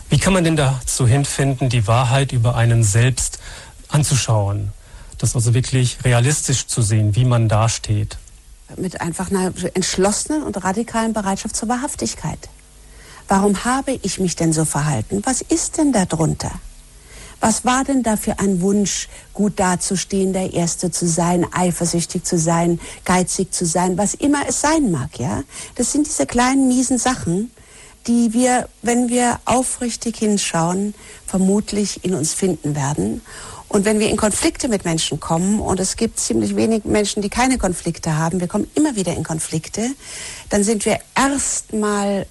Wie kann man denn dazu hinfinden, die Wahrheit über einen selbst anzuschauen? Das also wirklich realistisch zu sehen, wie man dasteht? Mit einfach einer entschlossenen und radikalen Bereitschaft zur Wahrhaftigkeit. Warum habe ich mich denn so verhalten? Was ist denn darunter? Was war denn da für ein Wunsch, gut dazustehen, der Erste zu sein, eifersüchtig zu sein, geizig zu sein, was immer es sein mag, ja? Das sind diese kleinen miesen Sachen, die wir, wenn wir aufrichtig hinschauen, vermutlich in uns finden werden. Und wenn wir in Konflikte mit Menschen kommen, und es gibt ziemlich wenig Menschen, die keine Konflikte haben, wir kommen immer wieder in Konflikte, dann sind wir erstmal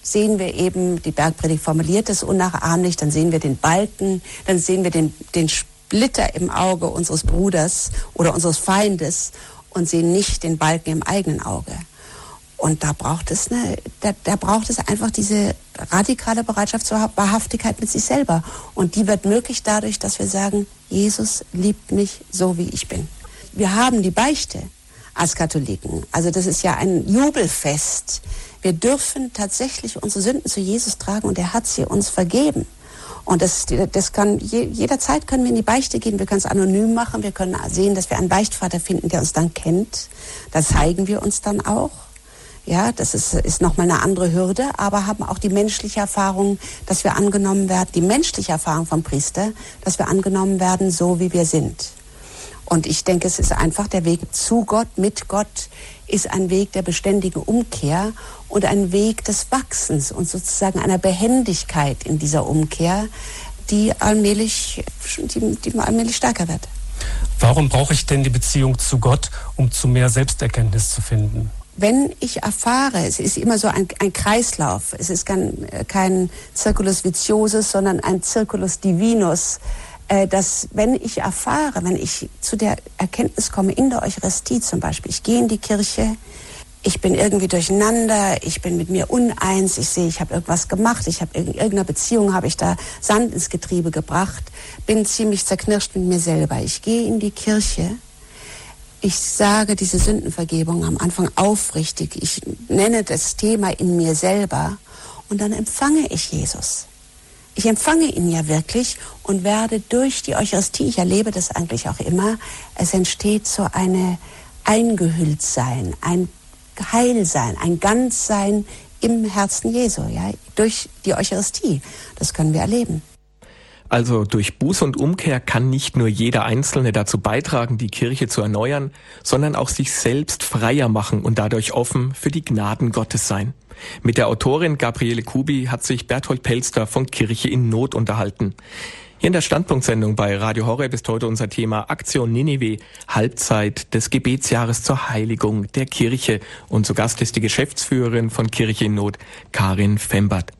sehen wir eben, die Bergpredigt formuliert es unnachahmlich, dann sehen wir den Balken, dann sehen wir den, den Splitter im Auge unseres Bruders oder unseres Feindes und sehen nicht den Balken im eigenen Auge. Und da braucht es eine, da, da braucht es einfach diese radikale Bereitschaft zur Wahrhaftigkeit mit sich selber. Und die wird möglich dadurch, dass wir sagen, Jesus liebt mich so, wie ich bin. Wir haben die Beichte als Katholiken. Also das ist ja ein Jubelfest. Wir dürfen tatsächlich unsere Sünden zu Jesus tragen und er hat sie uns vergeben. Und das, das kann, jederzeit können wir in die Beichte gehen. Wir können es anonym machen. Wir können sehen, dass wir einen Beichtvater finden, der uns dann kennt. Da zeigen wir uns dann auch. Ja, das ist, ist nochmal eine andere Hürde, aber haben auch die menschliche Erfahrung, dass wir angenommen werden, die menschliche Erfahrung vom Priester, dass wir angenommen werden, so wie wir sind. Und ich denke, es ist einfach der Weg zu Gott, mit Gott, ist ein Weg der beständigen Umkehr und ein Weg des Wachsens und sozusagen einer Behendigkeit in dieser Umkehr, die allmählich, die, die allmählich stärker wird. Warum brauche ich denn die Beziehung zu Gott, um zu mehr Selbsterkenntnis zu finden? Wenn ich erfahre, es ist immer so ein, ein Kreislauf, es ist kein, kein Circulus viciosus, sondern ein Circulus divinus, äh, dass wenn ich erfahre, wenn ich zu der Erkenntnis komme, in der Eucharistie zum Beispiel, ich gehe in die Kirche, ich bin irgendwie durcheinander, ich bin mit mir uneins, ich sehe, ich habe irgendwas gemacht, ich habe in irgendeiner Beziehung habe ich da Sand ins Getriebe gebracht, bin ziemlich zerknirscht mit mir selber. Ich gehe in die Kirche, ich sage diese Sündenvergebung am Anfang aufrichtig, ich nenne das Thema in mir selber und dann empfange ich Jesus. Ich empfange ihn ja wirklich und werde durch die Eucharistie, ich erlebe das eigentlich auch immer, es entsteht so eine Eingehülltsein, ein Heilsein, ein Ganzsein im Herzen Jesu, ja, durch die Eucharistie. Das können wir erleben. Also durch Buß und Umkehr kann nicht nur jeder Einzelne dazu beitragen, die Kirche zu erneuern, sondern auch sich selbst freier machen und dadurch offen für die Gnaden Gottes sein. Mit der Autorin Gabriele Kubi hat sich Berthold Pelster von Kirche in Not unterhalten. Hier in der Standpunktsendung bei Radio Horeb ist heute unser Thema Aktion Ninive, Halbzeit des Gebetsjahres zur Heiligung der Kirche. Und zu Gast ist die Geschäftsführerin von Kirche in Not, Karin Fembert.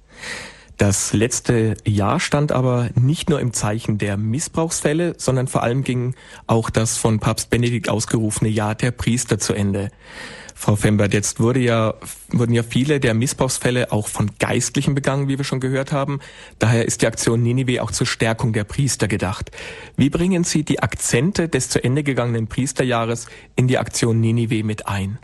Das letzte Jahr stand aber nicht nur im Zeichen der Missbrauchsfälle, sondern vor allem ging auch das von Papst Benedikt ausgerufene Jahr der Priester zu Ende. Frau Fembert, jetzt wurde ja, wurden ja viele der Missbrauchsfälle auch von Geistlichen begangen, wie wir schon gehört haben. Daher ist die Aktion Ninive auch zur Stärkung der Priester gedacht. Wie bringen Sie die Akzente des zu Ende gegangenen Priesterjahres in die Aktion Ninive mit ein?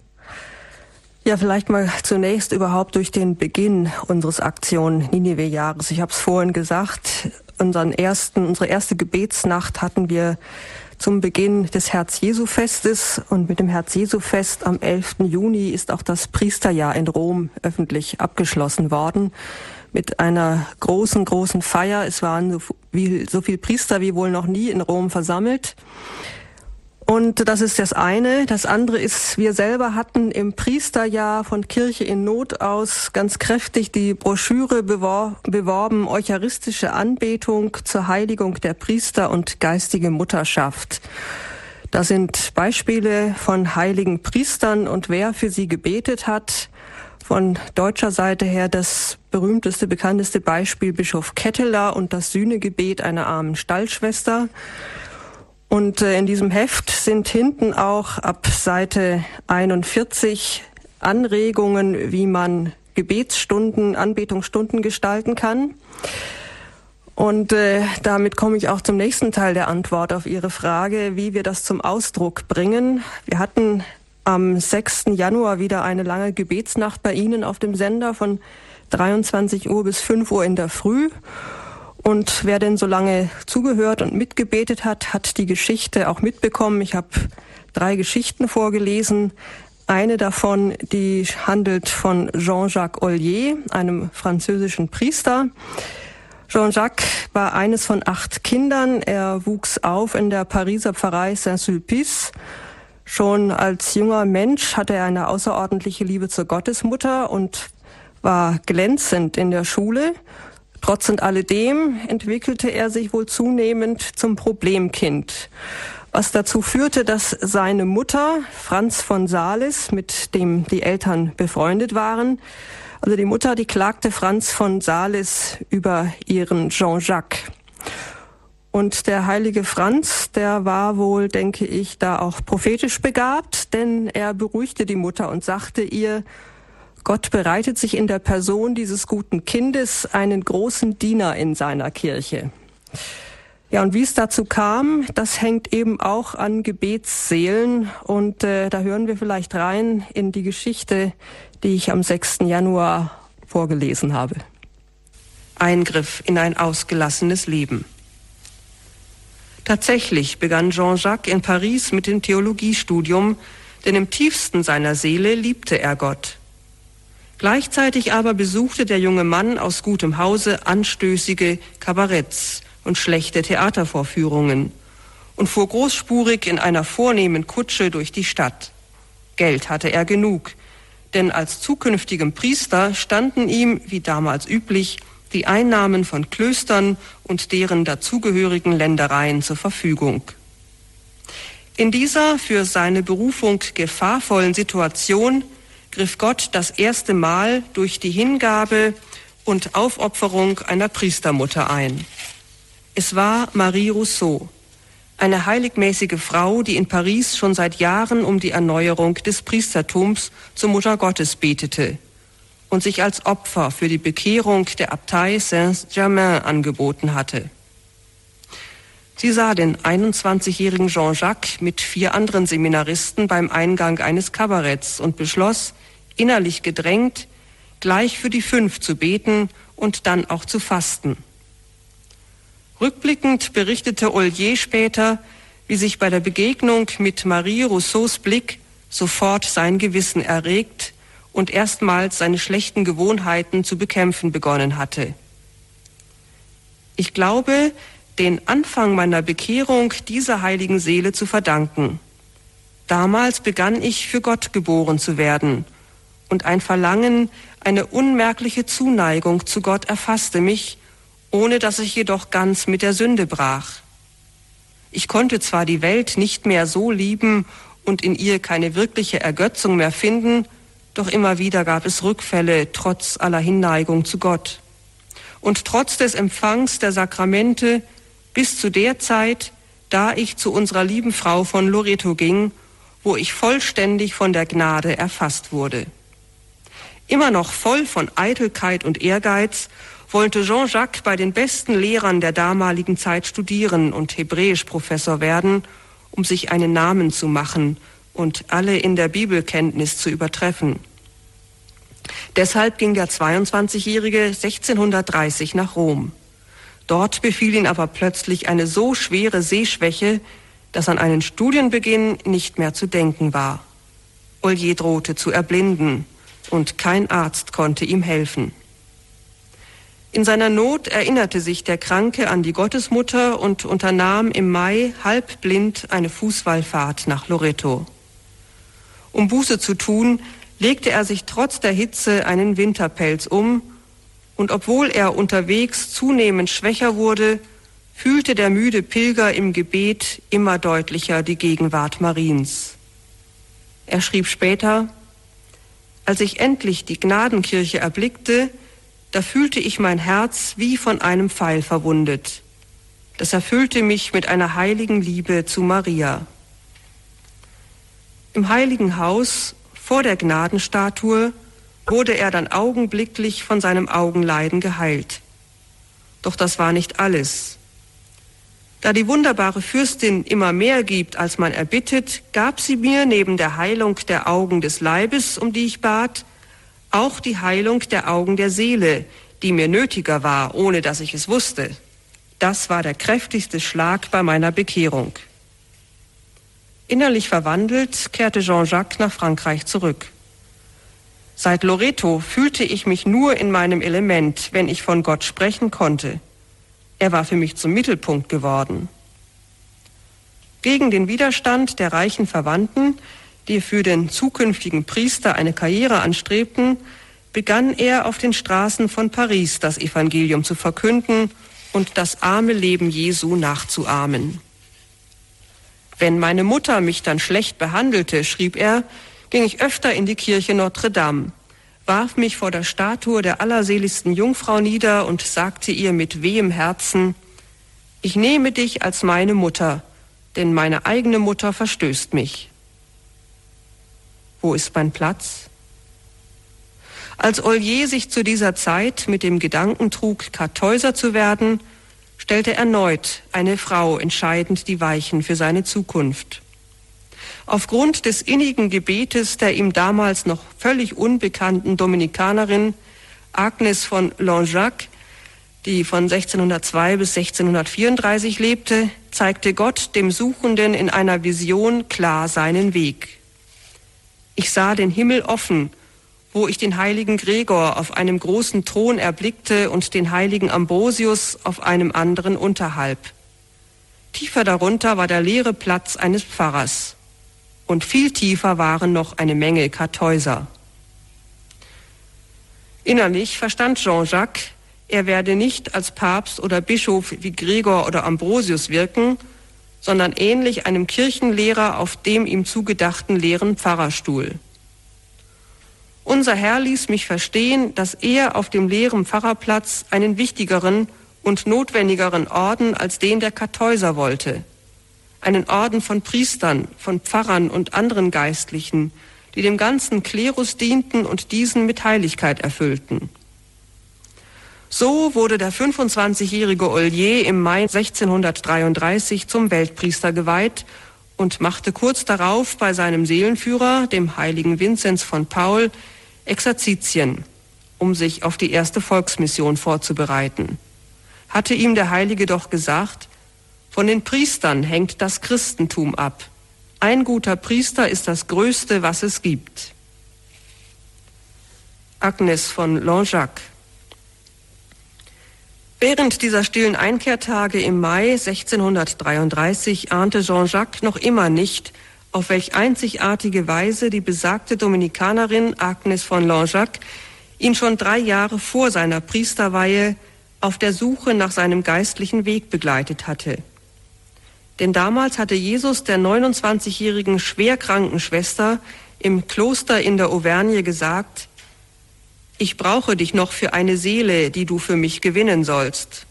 Ja, vielleicht mal zunächst überhaupt durch den Beginn unseres Aktion Ninive-Jahres. Ich habe es vorhin gesagt, unseren ersten, unsere erste Gebetsnacht hatten wir zum Beginn des Herz-Jesu-Festes und mit dem Herz-Jesu-Fest am 11. Juni ist auch das Priesterjahr in Rom öffentlich abgeschlossen worden mit einer großen, großen Feier. Es waren so, wie, so viele Priester wie wohl noch nie in Rom versammelt. Und das ist das eine. Das andere ist, wir selber hatten im Priesterjahr von Kirche in Not aus ganz kräftig die Broschüre bewor beworben, Eucharistische Anbetung zur Heiligung der Priester und geistige Mutterschaft. Da sind Beispiele von heiligen Priestern und wer für sie gebetet hat. Von deutscher Seite her das berühmteste, bekannteste Beispiel Bischof Ketteler und das Sühnegebet einer armen Stallschwester. Und äh, in diesem Heft sind hinten auch ab Seite 41 Anregungen, wie man Gebetsstunden, Anbetungsstunden gestalten kann. Und äh, damit komme ich auch zum nächsten Teil der Antwort auf Ihre Frage, wie wir das zum Ausdruck bringen. Wir hatten am 6. Januar wieder eine lange Gebetsnacht bei Ihnen auf dem Sender von 23 Uhr bis 5 Uhr in der Früh. Und wer denn so lange zugehört und mitgebetet hat, hat die Geschichte auch mitbekommen. Ich habe drei Geschichten vorgelesen. Eine davon, die handelt von Jean-Jacques Ollier, einem französischen Priester. Jean-Jacques war eines von acht Kindern. Er wuchs auf in der Pariser Pfarrei Saint-Sulpice. Schon als junger Mensch hatte er eine außerordentliche Liebe zur Gottesmutter und war glänzend in der Schule. Trotz und alledem entwickelte er sich wohl zunehmend zum Problemkind, was dazu führte, dass seine Mutter, Franz von Sales, mit dem die Eltern befreundet waren, also die Mutter, die klagte Franz von Sales über ihren Jean-Jacques. Und der heilige Franz, der war wohl, denke ich, da auch prophetisch begabt, denn er beruhigte die Mutter und sagte ihr, Gott bereitet sich in der Person dieses guten Kindes einen großen Diener in seiner Kirche. Ja, und wie es dazu kam, das hängt eben auch an Gebetsseelen. Und äh, da hören wir vielleicht rein in die Geschichte, die ich am 6. Januar vorgelesen habe. Eingriff in ein ausgelassenes Leben. Tatsächlich begann Jean-Jacques in Paris mit dem Theologiestudium, denn im tiefsten seiner Seele liebte er Gott. Gleichzeitig aber besuchte der junge Mann aus gutem Hause anstößige Kabaretts und schlechte Theatervorführungen und fuhr großspurig in einer vornehmen Kutsche durch die Stadt. Geld hatte er genug, denn als zukünftigem Priester standen ihm, wie damals üblich, die Einnahmen von Klöstern und deren dazugehörigen Ländereien zur Verfügung. In dieser für seine Berufung gefahrvollen Situation griff Gott das erste Mal durch die Hingabe und Aufopferung einer Priestermutter ein. Es war Marie Rousseau, eine heiligmäßige Frau, die in Paris schon seit Jahren um die Erneuerung des Priestertums zur Mutter Gottes betete und sich als Opfer für die Bekehrung der Abtei Saint-Germain angeboten hatte. Sie sah den 21-jährigen Jean-Jacques mit vier anderen Seminaristen beim Eingang eines Kabaretts und beschloss, innerlich gedrängt, gleich für die fünf zu beten und dann auch zu fasten. Rückblickend berichtete Ollier später, wie sich bei der Begegnung mit Marie Rousseaus Blick sofort sein Gewissen erregt und erstmals seine schlechten Gewohnheiten zu bekämpfen begonnen hatte. Ich glaube, den Anfang meiner Bekehrung dieser heiligen Seele zu verdanken. Damals begann ich für Gott geboren zu werden und ein Verlangen, eine unmerkliche Zuneigung zu Gott erfasste mich, ohne dass ich jedoch ganz mit der Sünde brach. Ich konnte zwar die Welt nicht mehr so lieben und in ihr keine wirkliche Ergötzung mehr finden, doch immer wieder gab es Rückfälle trotz aller Hinneigung zu Gott. Und trotz des Empfangs der Sakramente bis zu der Zeit, da ich zu unserer lieben Frau von Loreto ging, wo ich vollständig von der Gnade erfasst wurde. Immer noch voll von Eitelkeit und Ehrgeiz wollte Jean-Jacques bei den besten Lehrern der damaligen Zeit studieren und Hebräisch-Professor werden, um sich einen Namen zu machen und alle in der Bibelkenntnis zu übertreffen. Deshalb ging der 22-Jährige 1630 nach Rom. Dort befiel ihn aber plötzlich eine so schwere Sehschwäche, dass an einen Studienbeginn nicht mehr zu denken war. Ollier drohte zu erblinden und kein Arzt konnte ihm helfen. In seiner Not erinnerte sich der Kranke an die Gottesmutter und unternahm im Mai halbblind eine Fußwallfahrt nach Loreto. Um Buße zu tun, legte er sich trotz der Hitze einen Winterpelz um, und obwohl er unterwegs zunehmend schwächer wurde, fühlte der müde Pilger im Gebet immer deutlicher die Gegenwart Mariens. Er schrieb später, als ich endlich die Gnadenkirche erblickte, da fühlte ich mein Herz wie von einem Pfeil verwundet. Das erfüllte mich mit einer heiligen Liebe zu Maria. Im heiligen Haus vor der Gnadenstatue wurde er dann augenblicklich von seinem Augenleiden geheilt. Doch das war nicht alles. Da die wunderbare Fürstin immer mehr gibt, als man erbittet, gab sie mir neben der Heilung der Augen des Leibes, um die ich bat, auch die Heilung der Augen der Seele, die mir nötiger war, ohne dass ich es wusste. Das war der kräftigste Schlag bei meiner Bekehrung. Innerlich verwandelt kehrte Jean-Jacques nach Frankreich zurück. Seit Loreto fühlte ich mich nur in meinem Element, wenn ich von Gott sprechen konnte. Er war für mich zum Mittelpunkt geworden. Gegen den Widerstand der reichen Verwandten, die für den zukünftigen Priester eine Karriere anstrebten, begann er auf den Straßen von Paris das Evangelium zu verkünden und das arme Leben Jesu nachzuahmen. Wenn meine Mutter mich dann schlecht behandelte, schrieb er, ging ich öfter in die Kirche Notre Dame warf mich vor der Statue der allerseligsten Jungfrau nieder und sagte ihr mit wehem Herzen, ich nehme dich als meine Mutter, denn meine eigene Mutter verstößt mich. Wo ist mein Platz? Als Ollier sich zu dieser Zeit mit dem Gedanken trug, Kartäuser zu werden, stellte erneut eine Frau entscheidend die Weichen für seine Zukunft. Aufgrund des innigen Gebetes der ihm damals noch völlig unbekannten Dominikanerin Agnes von Langeac, die von 1602 bis 1634 lebte, zeigte Gott dem Suchenden in einer Vision klar seinen Weg. Ich sah den Himmel offen, wo ich den heiligen Gregor auf einem großen Thron erblickte und den heiligen Ambrosius auf einem anderen unterhalb. Tiefer darunter war der leere Platz eines Pfarrers und viel tiefer waren noch eine Menge Kartäuser. Innerlich verstand Jean-Jacques, er werde nicht als Papst oder Bischof wie Gregor oder Ambrosius wirken, sondern ähnlich einem Kirchenlehrer auf dem ihm zugedachten leeren Pfarrerstuhl. Unser Herr ließ mich verstehen, dass er auf dem leeren Pfarrerplatz einen wichtigeren und notwendigeren Orden als den der Kartäuser wollte einen Orden von Priestern, von Pfarrern und anderen Geistlichen, die dem ganzen Klerus dienten und diesen mit Heiligkeit erfüllten. So wurde der 25-jährige Ollier im Mai 1633 zum Weltpriester geweiht und machte kurz darauf bei seinem Seelenführer, dem heiligen Vinzenz von Paul, Exerzitien, um sich auf die erste Volksmission vorzubereiten. Hatte ihm der Heilige doch gesagt, von den Priestern hängt das Christentum ab. Ein guter Priester ist das Größte, was es gibt. Agnes von Langeac. Während dieser stillen Einkehrtage im Mai 1633 ahnte Jean-Jacques noch immer nicht, auf welch einzigartige Weise die besagte Dominikanerin Agnes von Langeac ihn schon drei Jahre vor seiner Priesterweihe auf der Suche nach seinem geistlichen Weg begleitet hatte. Denn damals hatte Jesus der 29-jährigen schwerkranken Schwester im Kloster in der Auvergne gesagt, ich brauche dich noch für eine Seele, die du für mich gewinnen sollst.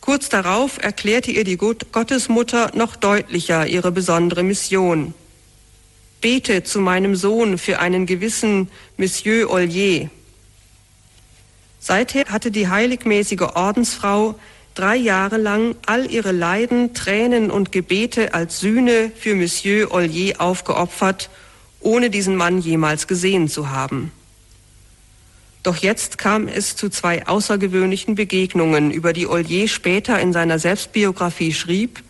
Kurz darauf erklärte ihr die Gottesmutter noch deutlicher ihre besondere Mission. Bete zu meinem Sohn für einen gewissen Monsieur Ollier. Seither hatte die heiligmäßige Ordensfrau drei Jahre lang all ihre Leiden, Tränen und Gebete als Sühne für Monsieur Ollier aufgeopfert, ohne diesen Mann jemals gesehen zu haben. Doch jetzt kam es zu zwei außergewöhnlichen Begegnungen, über die Ollier später in seiner Selbstbiografie schrieb,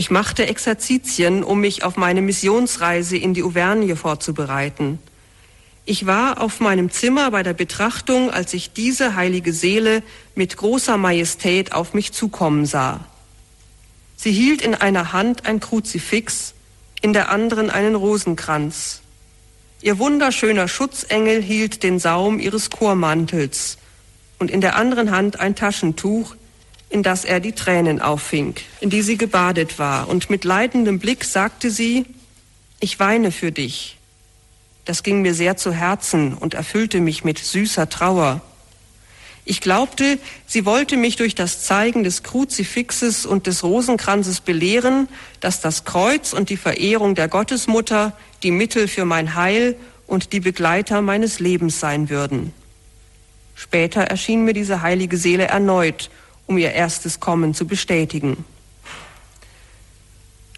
ich machte Exerzitien, um mich auf meine Missionsreise in die Auvergne vorzubereiten. Ich war auf meinem Zimmer bei der Betrachtung, als ich diese heilige Seele mit großer Majestät auf mich zukommen sah. Sie hielt in einer Hand ein Kruzifix, in der anderen einen Rosenkranz. Ihr wunderschöner Schutzengel hielt den Saum ihres Chormantels und in der anderen Hand ein Taschentuch, in das er die Tränen auffing, in die sie gebadet war. Und mit leidendem Blick sagte sie, ich weine für dich. Das ging mir sehr zu Herzen und erfüllte mich mit süßer Trauer. Ich glaubte, sie wollte mich durch das Zeigen des Kruzifixes und des Rosenkranzes belehren, dass das Kreuz und die Verehrung der Gottesmutter die Mittel für mein Heil und die Begleiter meines Lebens sein würden. Später erschien mir diese heilige Seele erneut um ihr erstes Kommen zu bestätigen.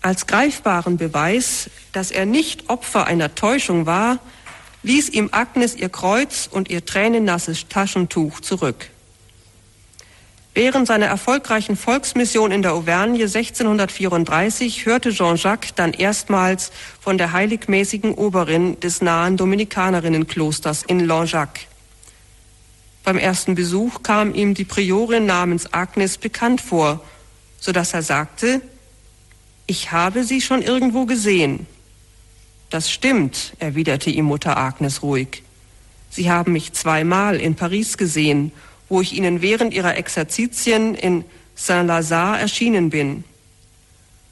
Als greifbaren Beweis, dass er nicht Opfer einer Täuschung war, ließ ihm Agnes ihr Kreuz und ihr tränennasses Taschentuch zurück. Während seiner erfolgreichen Volksmission in der Auvergne 1634 hörte Jean-Jacques dann erstmals von der heiligmäßigen Oberin des nahen Dominikanerinnenklosters in Langeac. Beim ersten Besuch kam ihm die Priorin namens Agnes bekannt vor, so dass er sagte, ich habe sie schon irgendwo gesehen. Das stimmt, erwiderte ihm Mutter Agnes ruhig. Sie haben mich zweimal in Paris gesehen, wo ich Ihnen während Ihrer Exerzitien in Saint-Lazare erschienen bin.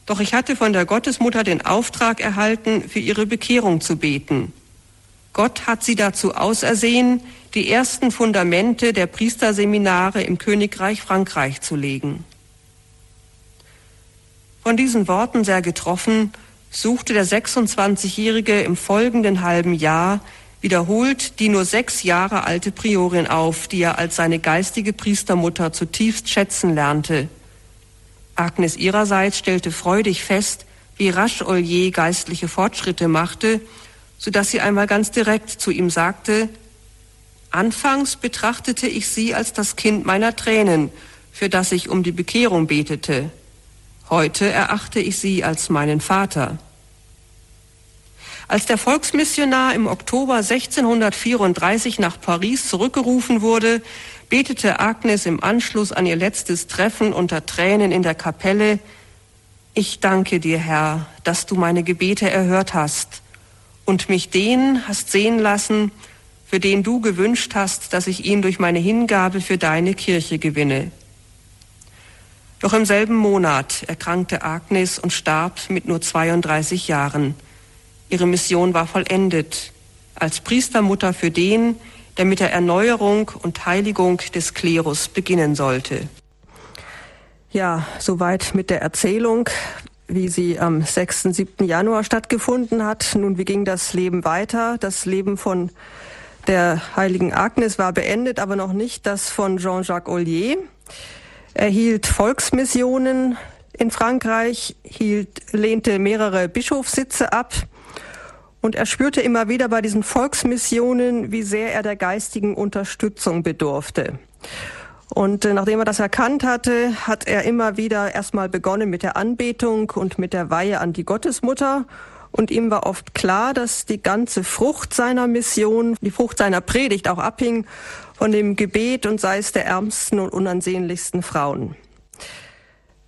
Doch ich hatte von der Gottesmutter den Auftrag erhalten, für ihre Bekehrung zu beten. Gott hat sie dazu ausersehen, die ersten Fundamente der Priesterseminare im Königreich Frankreich zu legen. Von diesen Worten sehr getroffen, suchte der 26-Jährige im folgenden halben Jahr wiederholt die nur sechs Jahre alte Priorin auf, die er als seine geistige Priestermutter zutiefst schätzen lernte. Agnes ihrerseits stellte freudig fest, wie rasch Ollier geistliche Fortschritte machte, so dass sie einmal ganz direkt zu ihm sagte, Anfangs betrachtete ich sie als das Kind meiner Tränen, für das ich um die Bekehrung betete. Heute erachte ich sie als meinen Vater. Als der Volksmissionar im Oktober 1634 nach Paris zurückgerufen wurde, betete Agnes im Anschluss an ihr letztes Treffen unter Tränen in der Kapelle, Ich danke dir, Herr, dass du meine Gebete erhört hast und mich den hast sehen lassen, für den du gewünscht hast, dass ich ihn durch meine Hingabe für deine Kirche gewinne. Doch im selben Monat erkrankte Agnes und starb mit nur 32 Jahren. Ihre Mission war vollendet als Priestermutter für den, der mit der Erneuerung und Heiligung des Klerus beginnen sollte. Ja, soweit mit der Erzählung, wie sie am 6. 7. Januar stattgefunden hat. Nun, wie ging das Leben weiter? Das Leben von der heiligen Agnes war beendet, aber noch nicht das von Jean-Jacques Ollier. Er hielt Volksmissionen in Frankreich, hielt, lehnte mehrere Bischofssitze ab. Und er spürte immer wieder bei diesen Volksmissionen, wie sehr er der geistigen Unterstützung bedurfte. Und äh, nachdem er das erkannt hatte, hat er immer wieder erstmal begonnen mit der Anbetung und mit der Weihe an die Gottesmutter. Und ihm war oft klar, dass die ganze Frucht seiner Mission, die Frucht seiner Predigt auch abhing von dem Gebet und sei es der ärmsten und unansehnlichsten Frauen.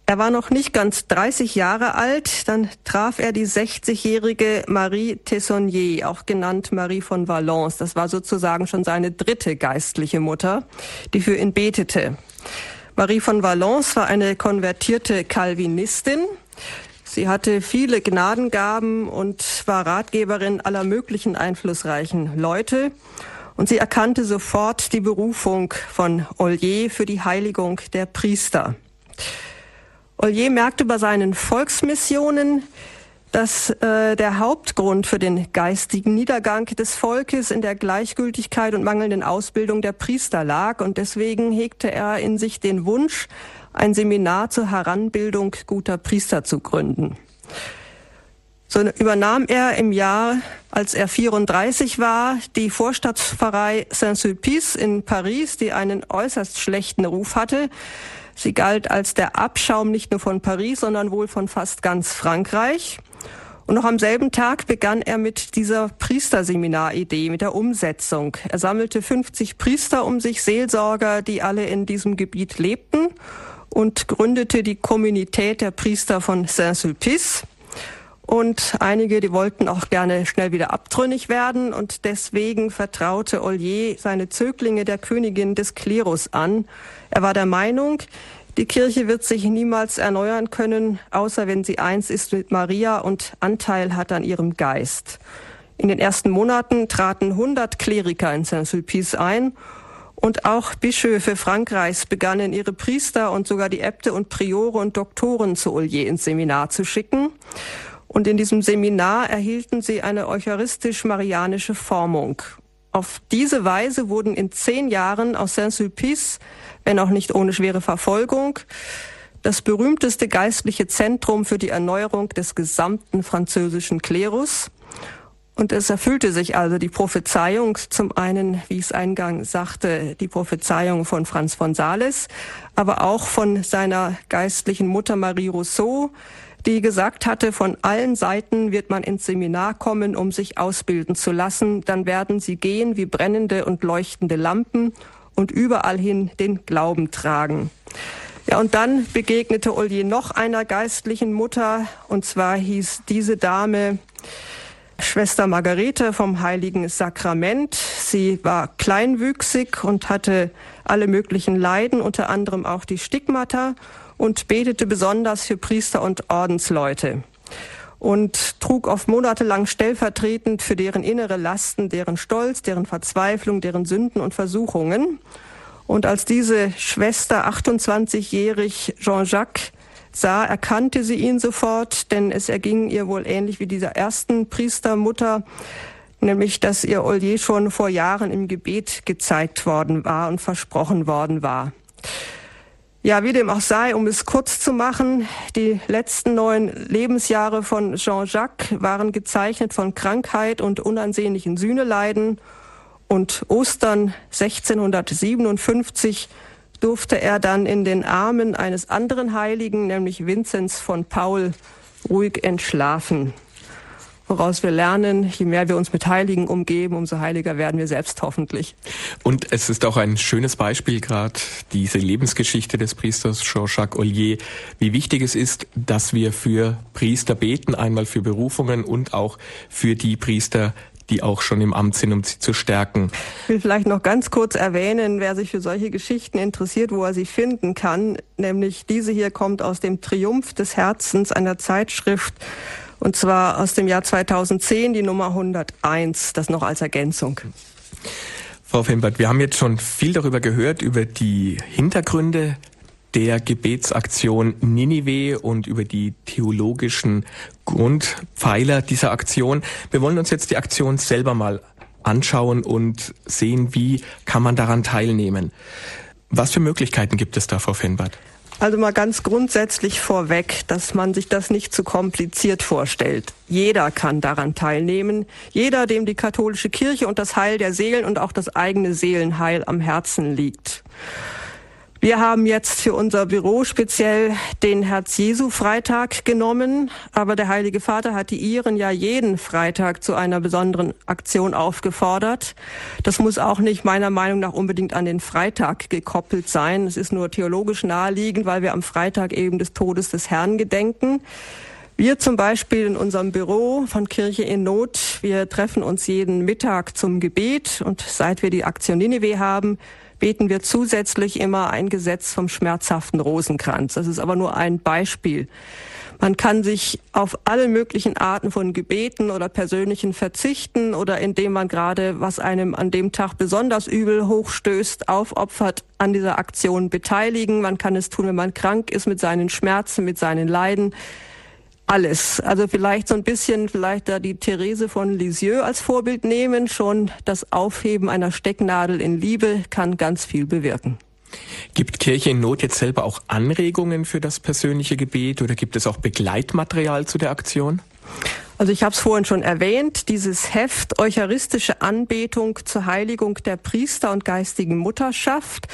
Er war noch nicht ganz 30 Jahre alt, dann traf er die 60-jährige Marie Tessonnier, auch genannt Marie von Valence. Das war sozusagen schon seine dritte geistliche Mutter, die für ihn betete. Marie von Valence war eine konvertierte Calvinistin. Sie hatte viele Gnadengaben und war Ratgeberin aller möglichen einflussreichen Leute. Und sie erkannte sofort die Berufung von Ollier für die Heiligung der Priester. Ollier merkte bei seinen Volksmissionen, dass äh, der Hauptgrund für den geistigen Niedergang des Volkes in der Gleichgültigkeit und mangelnden Ausbildung der Priester lag. Und deswegen hegte er in sich den Wunsch, ein Seminar zur Heranbildung guter Priester zu gründen. So übernahm er im Jahr, als er 34 war, die Vorstadtpfarrei Saint-Sulpice in Paris, die einen äußerst schlechten Ruf hatte. Sie galt als der Abschaum nicht nur von Paris, sondern wohl von fast ganz Frankreich. Und noch am selben Tag begann er mit dieser Priesterseminaridee, mit der Umsetzung. Er sammelte 50 Priester um sich, Seelsorger, die alle in diesem Gebiet lebten und gründete die Kommunität der Priester von Saint-Sulpice. Und einige, die wollten auch gerne schnell wieder abtrünnig werden und deswegen vertraute Ollier seine Zöglinge der Königin des Klerus an. Er war der Meinung, die Kirche wird sich niemals erneuern können, außer wenn sie eins ist mit Maria und Anteil hat an ihrem Geist. In den ersten Monaten traten 100 Kleriker in Saint-Sulpice ein und auch Bischöfe Frankreichs begannen ihre Priester und sogar die Äbte und Priore und Doktoren zu Ollier ins Seminar zu schicken. Und in diesem Seminar erhielten sie eine eucharistisch-marianische Formung. Auf diese Weise wurden in zehn Jahren aus Saint-Sulpice wenn auch nicht ohne schwere Verfolgung, das berühmteste geistliche Zentrum für die Erneuerung des gesamten französischen Klerus. Und es erfüllte sich also die Prophezeiung, zum einen, wie ich es eingangs sagte, die Prophezeiung von Franz von Sales, aber auch von seiner geistlichen Mutter Marie Rousseau, die gesagt hatte, von allen Seiten wird man ins Seminar kommen, um sich ausbilden zu lassen. Dann werden sie gehen wie brennende und leuchtende Lampen und überall hin den Glauben tragen. Ja, und dann begegnete Ollier noch einer geistlichen Mutter, und zwar hieß diese Dame Schwester Margarete vom Heiligen Sakrament. Sie war kleinwüchsig und hatte alle möglichen Leiden, unter anderem auch die Stigmata, und betete besonders für Priester und Ordensleute und trug oft monatelang stellvertretend für deren innere Lasten, deren Stolz, deren Verzweiflung, deren Sünden und Versuchungen. Und als diese Schwester 28-jährig Jean-Jacques sah, erkannte sie ihn sofort, denn es erging ihr wohl ähnlich wie dieser ersten Priestermutter, nämlich dass ihr Ollier schon vor Jahren im Gebet gezeigt worden war und versprochen worden war. Ja, wie dem auch sei, um es kurz zu machen, die letzten neun Lebensjahre von Jean-Jacques waren gezeichnet von Krankheit und unansehnlichen Sühneleiden. Und Ostern 1657 durfte er dann in den Armen eines anderen Heiligen, nämlich Vinzenz von Paul, ruhig entschlafen woraus wir lernen, je mehr wir uns mit Heiligen umgeben, umso heiliger werden wir selbst hoffentlich. Und es ist auch ein schönes Beispiel gerade diese Lebensgeschichte des Priesters Jean-Jacques Ollier, wie wichtig es ist, dass wir für Priester beten, einmal für Berufungen und auch für die Priester, die auch schon im Amt sind, um sie zu stärken. Ich will vielleicht noch ganz kurz erwähnen, wer sich für solche Geschichten interessiert, wo er sie finden kann. Nämlich diese hier kommt aus dem Triumph des Herzens einer Zeitschrift und zwar aus dem Jahr 2010, die Nummer 101, das noch als Ergänzung. Frau Fembert, wir haben jetzt schon viel darüber gehört, über die Hintergründe der Gebetsaktion Ninive und über die theologischen Grundpfeiler dieser Aktion. Wir wollen uns jetzt die Aktion selber mal anschauen und sehen, wie kann man daran teilnehmen. Was für Möglichkeiten gibt es da, Frau Fenbert? Also mal ganz grundsätzlich vorweg, dass man sich das nicht zu kompliziert vorstellt. Jeder kann daran teilnehmen. Jeder, dem die katholische Kirche und das Heil der Seelen und auch das eigene Seelenheil am Herzen liegt. Wir haben jetzt für unser Büro speziell den Herz-Jesu-Freitag genommen, aber der Heilige Vater hat die Iren ja jeden Freitag zu einer besonderen Aktion aufgefordert. Das muss auch nicht meiner Meinung nach unbedingt an den Freitag gekoppelt sein. Es ist nur theologisch naheliegend, weil wir am Freitag eben des Todes des Herrn gedenken. Wir zum Beispiel in unserem Büro von Kirche in Not, wir treffen uns jeden Mittag zum Gebet und seit wir die Aktion Ninive haben, beten wir zusätzlich immer ein Gesetz vom schmerzhaften Rosenkranz. Das ist aber nur ein Beispiel. Man kann sich auf alle möglichen Arten von Gebeten oder persönlichen Verzichten oder indem man gerade, was einem an dem Tag besonders übel hochstößt, aufopfert, an dieser Aktion beteiligen. Man kann es tun, wenn man krank ist mit seinen Schmerzen, mit seinen Leiden alles. Also vielleicht so ein bisschen, vielleicht da die Therese von Lisieux als Vorbild nehmen. Schon das Aufheben einer Stecknadel in Liebe kann ganz viel bewirken. Gibt Kirche in Not jetzt selber auch Anregungen für das persönliche Gebet oder gibt es auch Begleitmaterial zu der Aktion? Also ich habe es vorhin schon erwähnt, dieses Heft Eucharistische Anbetung zur Heiligung der Priester und geistigen Mutterschaft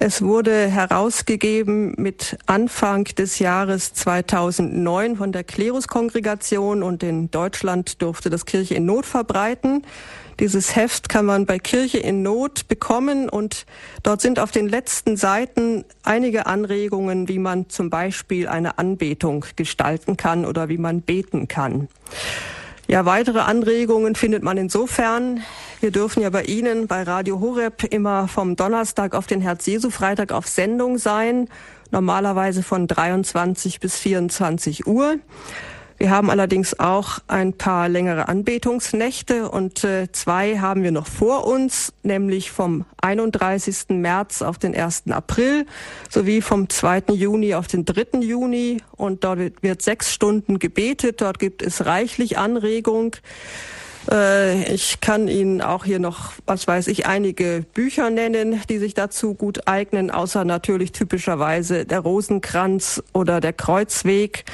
Es wurde herausgegeben mit Anfang des Jahres 2009 von der Kleruskongregation und in Deutschland durfte das Kirche in Not verbreiten. Dieses Heft kann man bei Kirche in Not bekommen und dort sind auf den letzten Seiten einige Anregungen, wie man zum Beispiel eine Anbetung gestalten kann oder wie man beten kann. Ja, weitere Anregungen findet man insofern. Wir dürfen ja bei Ihnen bei Radio Horeb immer vom Donnerstag auf den Herz-Jesu-Freitag auf Sendung sein, normalerweise von 23 bis 24 Uhr. Wir haben allerdings auch ein paar längere Anbetungsnächte und äh, zwei haben wir noch vor uns, nämlich vom 31. März auf den 1. April sowie vom 2. Juni auf den 3. Juni. Und dort wird sechs Stunden gebetet, dort gibt es reichlich Anregung. Äh, ich kann Ihnen auch hier noch, was weiß ich, einige Bücher nennen, die sich dazu gut eignen, außer natürlich typischerweise der Rosenkranz oder der Kreuzweg.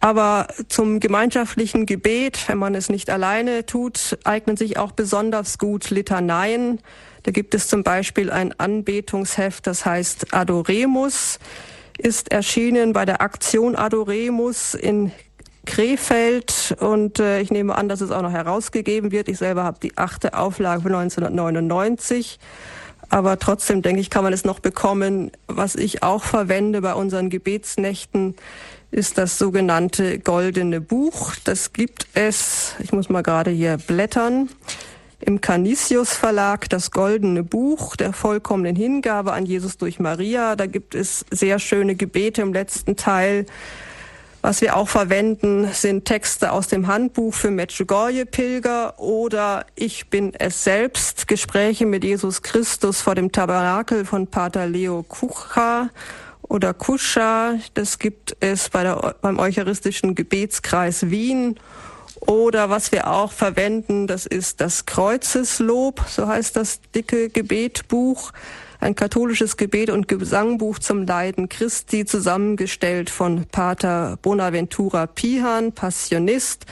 Aber zum gemeinschaftlichen Gebet, wenn man es nicht alleine tut, eignen sich auch besonders gut Litaneien. Da gibt es zum Beispiel ein Anbetungsheft, das heißt Adoremus, ist erschienen bei der Aktion Adoremus in Krefeld und äh, ich nehme an, dass es auch noch herausgegeben wird. Ich selber habe die achte Auflage von 1999. Aber trotzdem denke ich, kann man es noch bekommen. Was ich auch verwende bei unseren Gebetsnächten, ist das sogenannte Goldene Buch. Das gibt es, ich muss mal gerade hier blättern, im Canisius Verlag das Goldene Buch der vollkommenen Hingabe an Jesus durch Maria. Da gibt es sehr schöne Gebete im letzten Teil. Was wir auch verwenden, sind Texte aus dem Handbuch für Medjugorje-Pilger oder Ich bin es selbst, Gespräche mit Jesus Christus vor dem Tabernakel von Pater Leo Kucha oder Kuscha, das gibt es bei der, beim Eucharistischen Gebetskreis Wien. Oder was wir auch verwenden, das ist das Kreuzeslob, so heißt das dicke Gebetbuch, ein katholisches Gebet und Gesangbuch zum Leiden Christi, zusammengestellt von Pater Bonaventura Pihan, Passionist,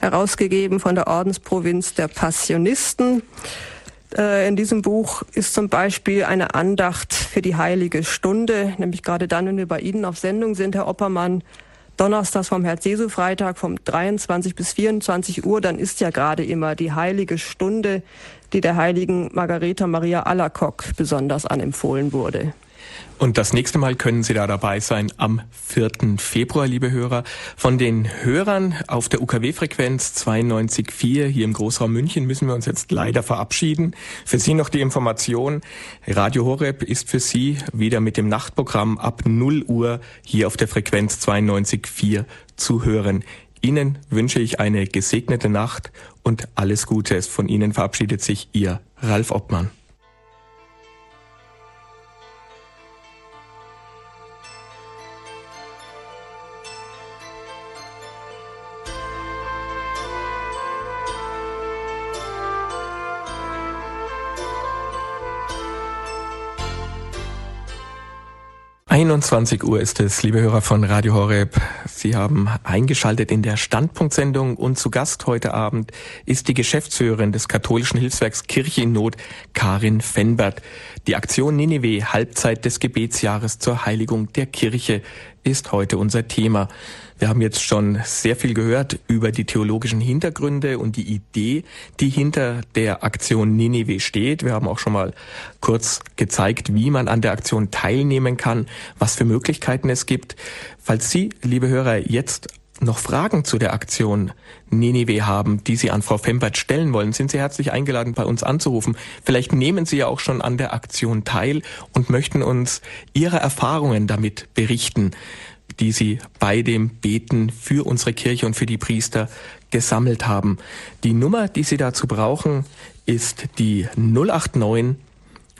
herausgegeben von der Ordensprovinz der Passionisten. Äh, in diesem Buch ist zum Beispiel eine Andacht für die heilige Stunde, nämlich gerade dann, wenn wir bei Ihnen auf Sendung sind, Herr Oppermann, Donnerstags vom Herz-Jesu-Freitag vom 23 bis 24 Uhr, dann ist ja gerade immer die heilige Stunde, die der heiligen Margareta Maria Alacock besonders anempfohlen wurde. Und das nächste Mal können Sie da dabei sein am 4. Februar, liebe Hörer. Von den Hörern auf der UKW-Frequenz 92.4 hier im Großraum München müssen wir uns jetzt leider verabschieden. Für Sie noch die Information. Radio Horeb ist für Sie wieder mit dem Nachtprogramm ab 0 Uhr hier auf der Frequenz 92.4 zu hören. Ihnen wünsche ich eine gesegnete Nacht und alles Gute. Von Ihnen verabschiedet sich Ihr Ralf Obmann. 21 Uhr ist es, liebe Hörer von Radio Horeb. Sie haben eingeschaltet in der Standpunktsendung und zu Gast heute Abend ist die Geschäftsführerin des katholischen Hilfswerks Kirche in Not, Karin Fenbert. Die Aktion Ninive Halbzeit des Gebetsjahres zur Heiligung der Kirche ist heute unser Thema. Wir haben jetzt schon sehr viel gehört über die theologischen Hintergründe und die Idee, die hinter der Aktion Ninive steht. Wir haben auch schon mal kurz gezeigt, wie man an der Aktion teilnehmen kann, was für Möglichkeiten es gibt. Falls Sie, liebe Hörer, jetzt noch Fragen zu der Aktion Ninive haben, die Sie an Frau Fembert stellen wollen, sind Sie herzlich eingeladen, bei uns anzurufen. Vielleicht nehmen Sie ja auch schon an der Aktion teil und möchten uns Ihre Erfahrungen damit berichten die sie bei dem Beten für unsere Kirche und für die Priester gesammelt haben. Die Nummer, die Sie dazu brauchen, ist die 089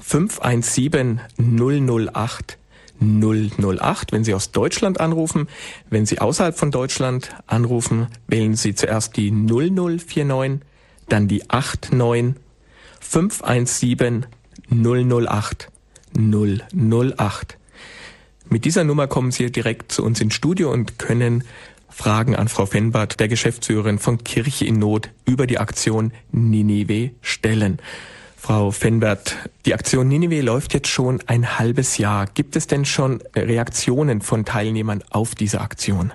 517 008 008. Wenn Sie aus Deutschland anrufen, wenn Sie außerhalb von Deutschland anrufen, wählen Sie zuerst die 0049, dann die 89 517 008 008. Mit dieser Nummer kommen Sie direkt zu uns ins Studio und können Fragen an Frau Fenbart, der Geschäftsführerin von Kirche in Not, über die Aktion Ninive stellen. Frau Fenbert, die Aktion Ninive läuft jetzt schon ein halbes Jahr. Gibt es denn schon Reaktionen von Teilnehmern auf diese Aktion?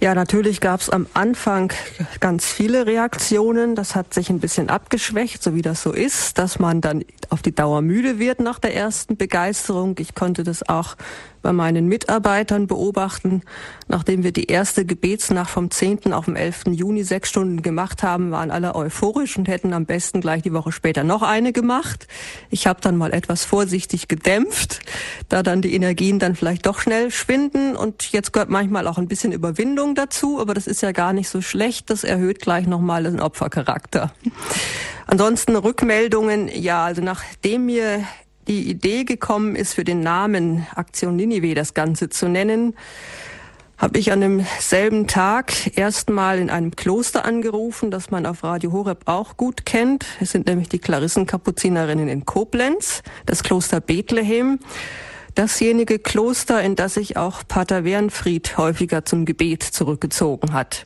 Ja, natürlich gab es am Anfang ganz viele Reaktionen. Das hat sich ein bisschen abgeschwächt, so wie das so ist, dass man dann auf die Dauer müde wird nach der ersten Begeisterung. Ich konnte das auch bei meinen Mitarbeitern beobachten. Nachdem wir die erste Gebetsnacht vom 10. auf den 11. Juni sechs Stunden gemacht haben, waren alle euphorisch und hätten am besten gleich die Woche später noch eine gemacht. Ich habe dann mal etwas vorsichtig gedämpft, da dann die Energien dann vielleicht doch schnell schwinden. Und jetzt gehört manchmal auch ein bisschen Überwindung dazu, aber das ist ja gar nicht so schlecht. Das erhöht gleich nochmal den Opfercharakter. Ansonsten Rückmeldungen, ja, also nachdem mir die Idee gekommen ist, für den Namen Aktion Ninive das Ganze zu nennen, habe ich an demselben Tag erstmal in einem Kloster angerufen, das man auf Radio Horeb auch gut kennt. Es sind nämlich die Klarissenkapuzinerinnen in Koblenz, das Kloster Bethlehem. Dasjenige Kloster, in das sich auch Pater Wernfried häufiger zum Gebet zurückgezogen hat.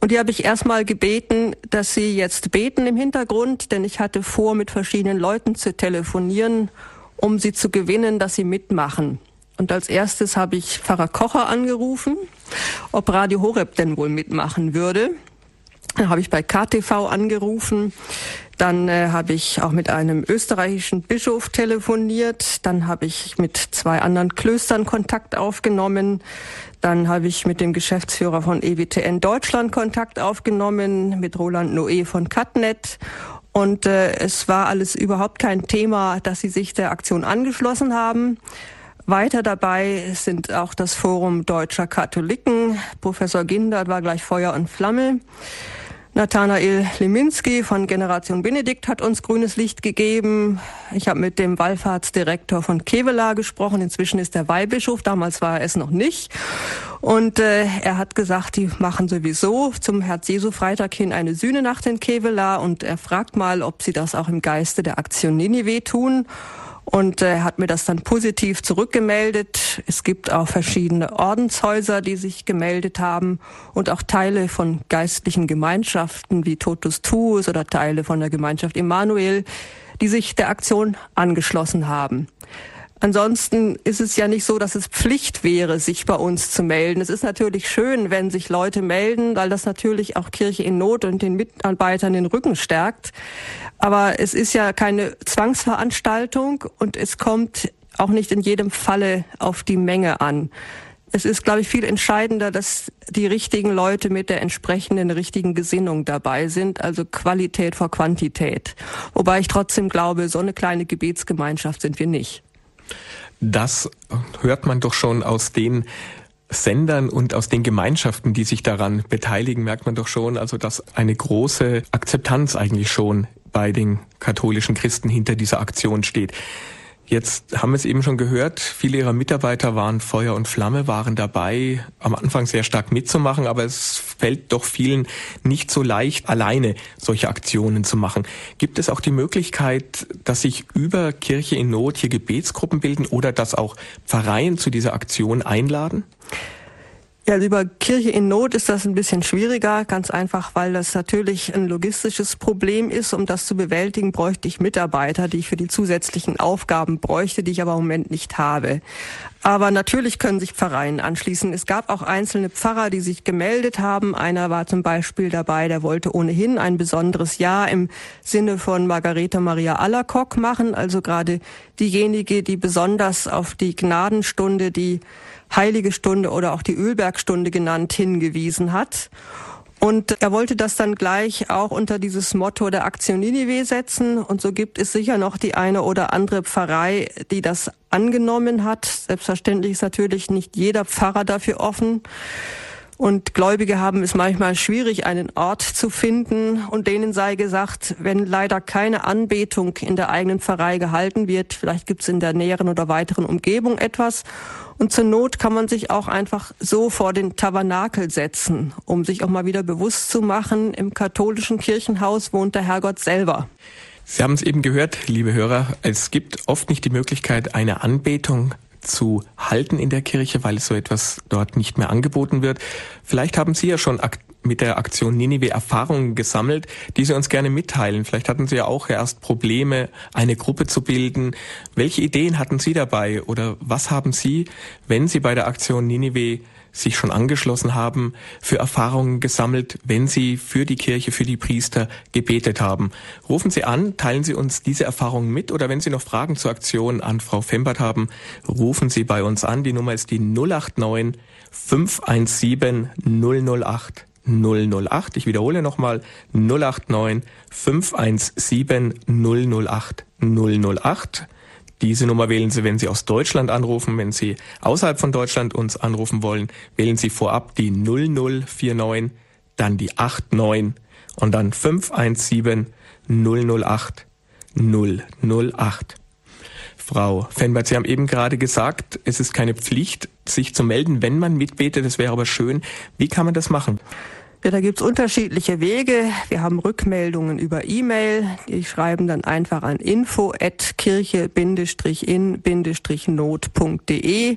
Und die habe ich erstmal gebeten, dass sie jetzt beten im Hintergrund, denn ich hatte vor, mit verschiedenen Leuten zu telefonieren, um sie zu gewinnen, dass sie mitmachen. Und als erstes habe ich Pfarrer Kocher angerufen, ob Radio Horeb denn wohl mitmachen würde. Dann habe ich bei KTV angerufen. Dann äh, habe ich auch mit einem österreichischen Bischof telefoniert. Dann habe ich mit zwei anderen Klöstern Kontakt aufgenommen. Dann habe ich mit dem Geschäftsführer von EWTN Deutschland Kontakt aufgenommen, mit Roland Noé von Catnet. Und äh, es war alles überhaupt kein Thema, dass sie sich der Aktion angeschlossen haben. Weiter dabei sind auch das Forum Deutscher Katholiken. Professor Gindert war gleich Feuer und Flamme. Nathanael Liminski von Generation Benedikt hat uns grünes Licht gegeben. Ich habe mit dem Wallfahrtsdirektor von Kevela gesprochen. Inzwischen ist er Weihbischof. Damals war er es noch nicht. Und äh, er hat gesagt, die machen sowieso zum Herz-Jesu-Freitag hin eine Sühnenacht in Kevela. Und er fragt mal, ob sie das auch im Geiste der Aktion Ninive tun und äh, hat mir das dann positiv zurückgemeldet. Es gibt auch verschiedene Ordenshäuser, die sich gemeldet haben und auch Teile von geistlichen Gemeinschaften wie Totus Tuus oder Teile von der Gemeinschaft Emanuel, die sich der Aktion angeschlossen haben. Ansonsten ist es ja nicht so, dass es Pflicht wäre, sich bei uns zu melden. Es ist natürlich schön, wenn sich Leute melden, weil das natürlich auch Kirche in Not und den Mitarbeitern den Rücken stärkt. Aber es ist ja keine Zwangsveranstaltung und es kommt auch nicht in jedem Falle auf die Menge an. Es ist, glaube ich, viel entscheidender, dass die richtigen Leute mit der entsprechenden richtigen Gesinnung dabei sind, also Qualität vor Quantität. Wobei ich trotzdem glaube, so eine kleine Gebetsgemeinschaft sind wir nicht. Das hört man doch schon aus den Sendern und aus den Gemeinschaften, die sich daran beteiligen, merkt man doch schon, also dass eine große Akzeptanz eigentlich schon bei den katholischen Christen hinter dieser Aktion steht. Jetzt haben wir es eben schon gehört, viele ihrer Mitarbeiter waren Feuer und Flamme, waren dabei, am Anfang sehr stark mitzumachen, aber es fällt doch vielen nicht so leicht, alleine solche Aktionen zu machen. Gibt es auch die Möglichkeit, dass sich über Kirche in Not hier Gebetsgruppen bilden oder dass auch Pfarreien zu dieser Aktion einladen? Ja, über Kirche in Not ist das ein bisschen schwieriger, ganz einfach, weil das natürlich ein logistisches Problem ist. Um das zu bewältigen, bräuchte ich Mitarbeiter, die ich für die zusätzlichen Aufgaben bräuchte, die ich aber im Moment nicht habe. Aber natürlich können sich Pfarreien anschließen. Es gab auch einzelne Pfarrer, die sich gemeldet haben. Einer war zum Beispiel dabei, der wollte ohnehin ein besonderes Jahr im Sinne von Margareta Maria Allerkock machen, also gerade diejenige, die besonders auf die Gnadenstunde, die Heilige Stunde oder auch die Ölbergstunde genannt hingewiesen hat. Und er wollte das dann gleich auch unter dieses Motto der Aktion Ninive setzen. Und so gibt es sicher noch die eine oder andere Pfarrei, die das angenommen hat. Selbstverständlich ist natürlich nicht jeder Pfarrer dafür offen. Und Gläubige haben es manchmal schwierig, einen Ort zu finden. Und denen sei gesagt, wenn leider keine Anbetung in der eigenen Pfarrei gehalten wird, vielleicht gibt es in der näheren oder weiteren Umgebung etwas. Und zur Not kann man sich auch einfach so vor den Tabernakel setzen, um sich auch mal wieder bewusst zu machen, im katholischen Kirchenhaus wohnt der Herrgott selber. Sie haben es eben gehört, liebe Hörer, es gibt oft nicht die Möglichkeit, eine Anbetung zu halten in der Kirche, weil so etwas dort nicht mehr angeboten wird. Vielleicht haben Sie ja schon mit der Aktion Ninive Erfahrungen gesammelt, die Sie uns gerne mitteilen. Vielleicht hatten Sie ja auch erst Probleme, eine Gruppe zu bilden. Welche Ideen hatten Sie dabei oder was haben Sie, wenn Sie bei der Aktion Ninive sich schon angeschlossen haben, für Erfahrungen gesammelt, wenn Sie für die Kirche, für die Priester gebetet haben. Rufen Sie an, teilen Sie uns diese Erfahrungen mit oder wenn Sie noch Fragen zur Aktion an Frau Fembert haben, rufen Sie bei uns an. Die Nummer ist die 089 517 008 008. Ich wiederhole nochmal 089 517 008 008. Diese Nummer wählen Sie, wenn Sie aus Deutschland anrufen. Wenn Sie außerhalb von Deutschland uns anrufen wollen, wählen Sie vorab die 0049, dann die 89 und dann 517 008 008. Frau Fenbert, Sie haben eben gerade gesagt, es ist keine Pflicht, sich zu melden, wenn man mitbetet. Das wäre aber schön. Wie kann man das machen? Ja, da gibt's unterschiedliche Wege. Wir haben Rückmeldungen über E-Mail. Die schreiben dann einfach an info@kirche-in-not.de.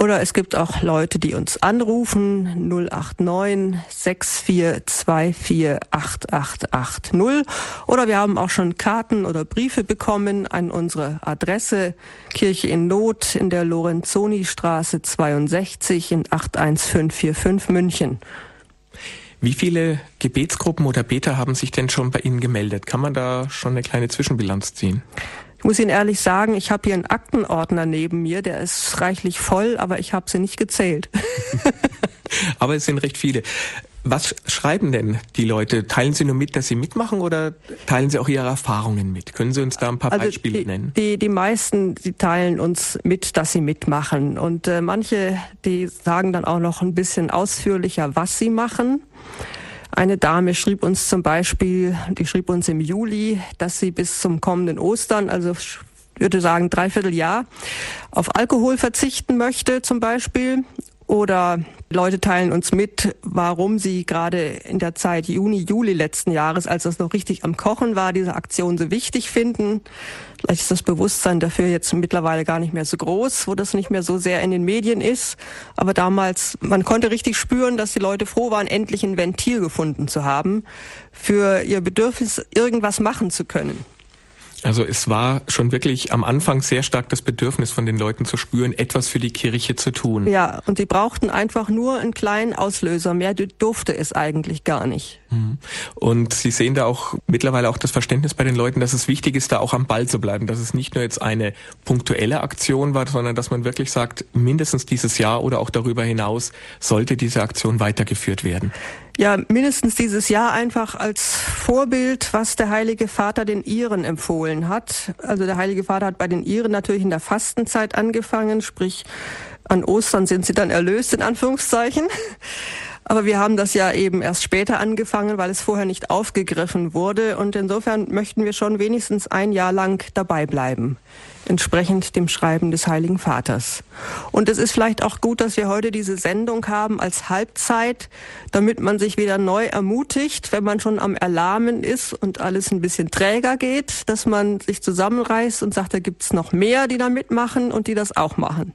Oder es gibt auch Leute, die uns anrufen 089 6424 8880. Oder wir haben auch schon Karten oder Briefe bekommen an unsere Adresse Kirche in Not in der Lorenzoni Straße 62 in 81545 München. Wie viele Gebetsgruppen oder Beter haben sich denn schon bei Ihnen gemeldet? Kann man da schon eine kleine Zwischenbilanz ziehen? Ich muss Ihnen ehrlich sagen, ich habe hier einen Aktenordner neben mir, der ist reichlich voll, aber ich habe sie nicht gezählt. (laughs) aber es sind recht viele. Was schreiben denn die Leute? Teilen Sie nur mit, dass Sie mitmachen oder teilen Sie auch Ihre Erfahrungen mit? Können Sie uns da ein paar also Beispiele die, nennen? Die, die meisten, die teilen uns mit, dass sie mitmachen. Und äh, manche, die sagen dann auch noch ein bisschen ausführlicher, was sie machen. Eine Dame schrieb uns zum Beispiel, die schrieb uns im Juli, dass sie bis zum kommenden Ostern, also würde sagen dreiviertel Jahr, auf Alkohol verzichten möchte zum Beispiel oder Leute teilen uns mit, warum sie gerade in der Zeit Juni, Juli letzten Jahres, als das noch richtig am Kochen war, diese Aktion so wichtig finden. Vielleicht ist das Bewusstsein dafür jetzt mittlerweile gar nicht mehr so groß, wo das nicht mehr so sehr in den Medien ist. Aber damals, man konnte richtig spüren, dass die Leute froh waren, endlich ein Ventil gefunden zu haben, für ihr Bedürfnis irgendwas machen zu können. Also es war schon wirklich am Anfang sehr stark das Bedürfnis von den Leuten zu spüren, etwas für die Kirche zu tun. Ja, und sie brauchten einfach nur einen kleinen Auslöser. Mehr durfte es eigentlich gar nicht. Mhm. Und Sie sehen da auch mittlerweile auch das Verständnis bei den Leuten, dass es wichtig ist, da auch am Ball zu bleiben, dass es nicht nur jetzt eine punktuelle Aktion war, sondern dass man wirklich sagt, mindestens dieses Jahr oder auch darüber hinaus sollte diese Aktion weitergeführt werden ja mindestens dieses Jahr einfach als Vorbild, was der Heilige Vater den Iren empfohlen hat. Also der Heilige Vater hat bei den Iren natürlich in der Fastenzeit angefangen, sprich an Ostern sind sie dann erlöst, in Anführungszeichen. Aber wir haben das ja eben erst später angefangen, weil es vorher nicht aufgegriffen wurde. Und insofern möchten wir schon wenigstens ein Jahr lang dabei bleiben, entsprechend dem Schreiben des Heiligen Vaters. Und es ist vielleicht auch gut, dass wir heute diese Sendung haben als Halbzeit, damit man sich wieder neu ermutigt, wenn man schon am Erlahmen ist und alles ein bisschen träger geht, dass man sich zusammenreißt und sagt, da gibt's noch mehr, die da mitmachen und die das auch machen.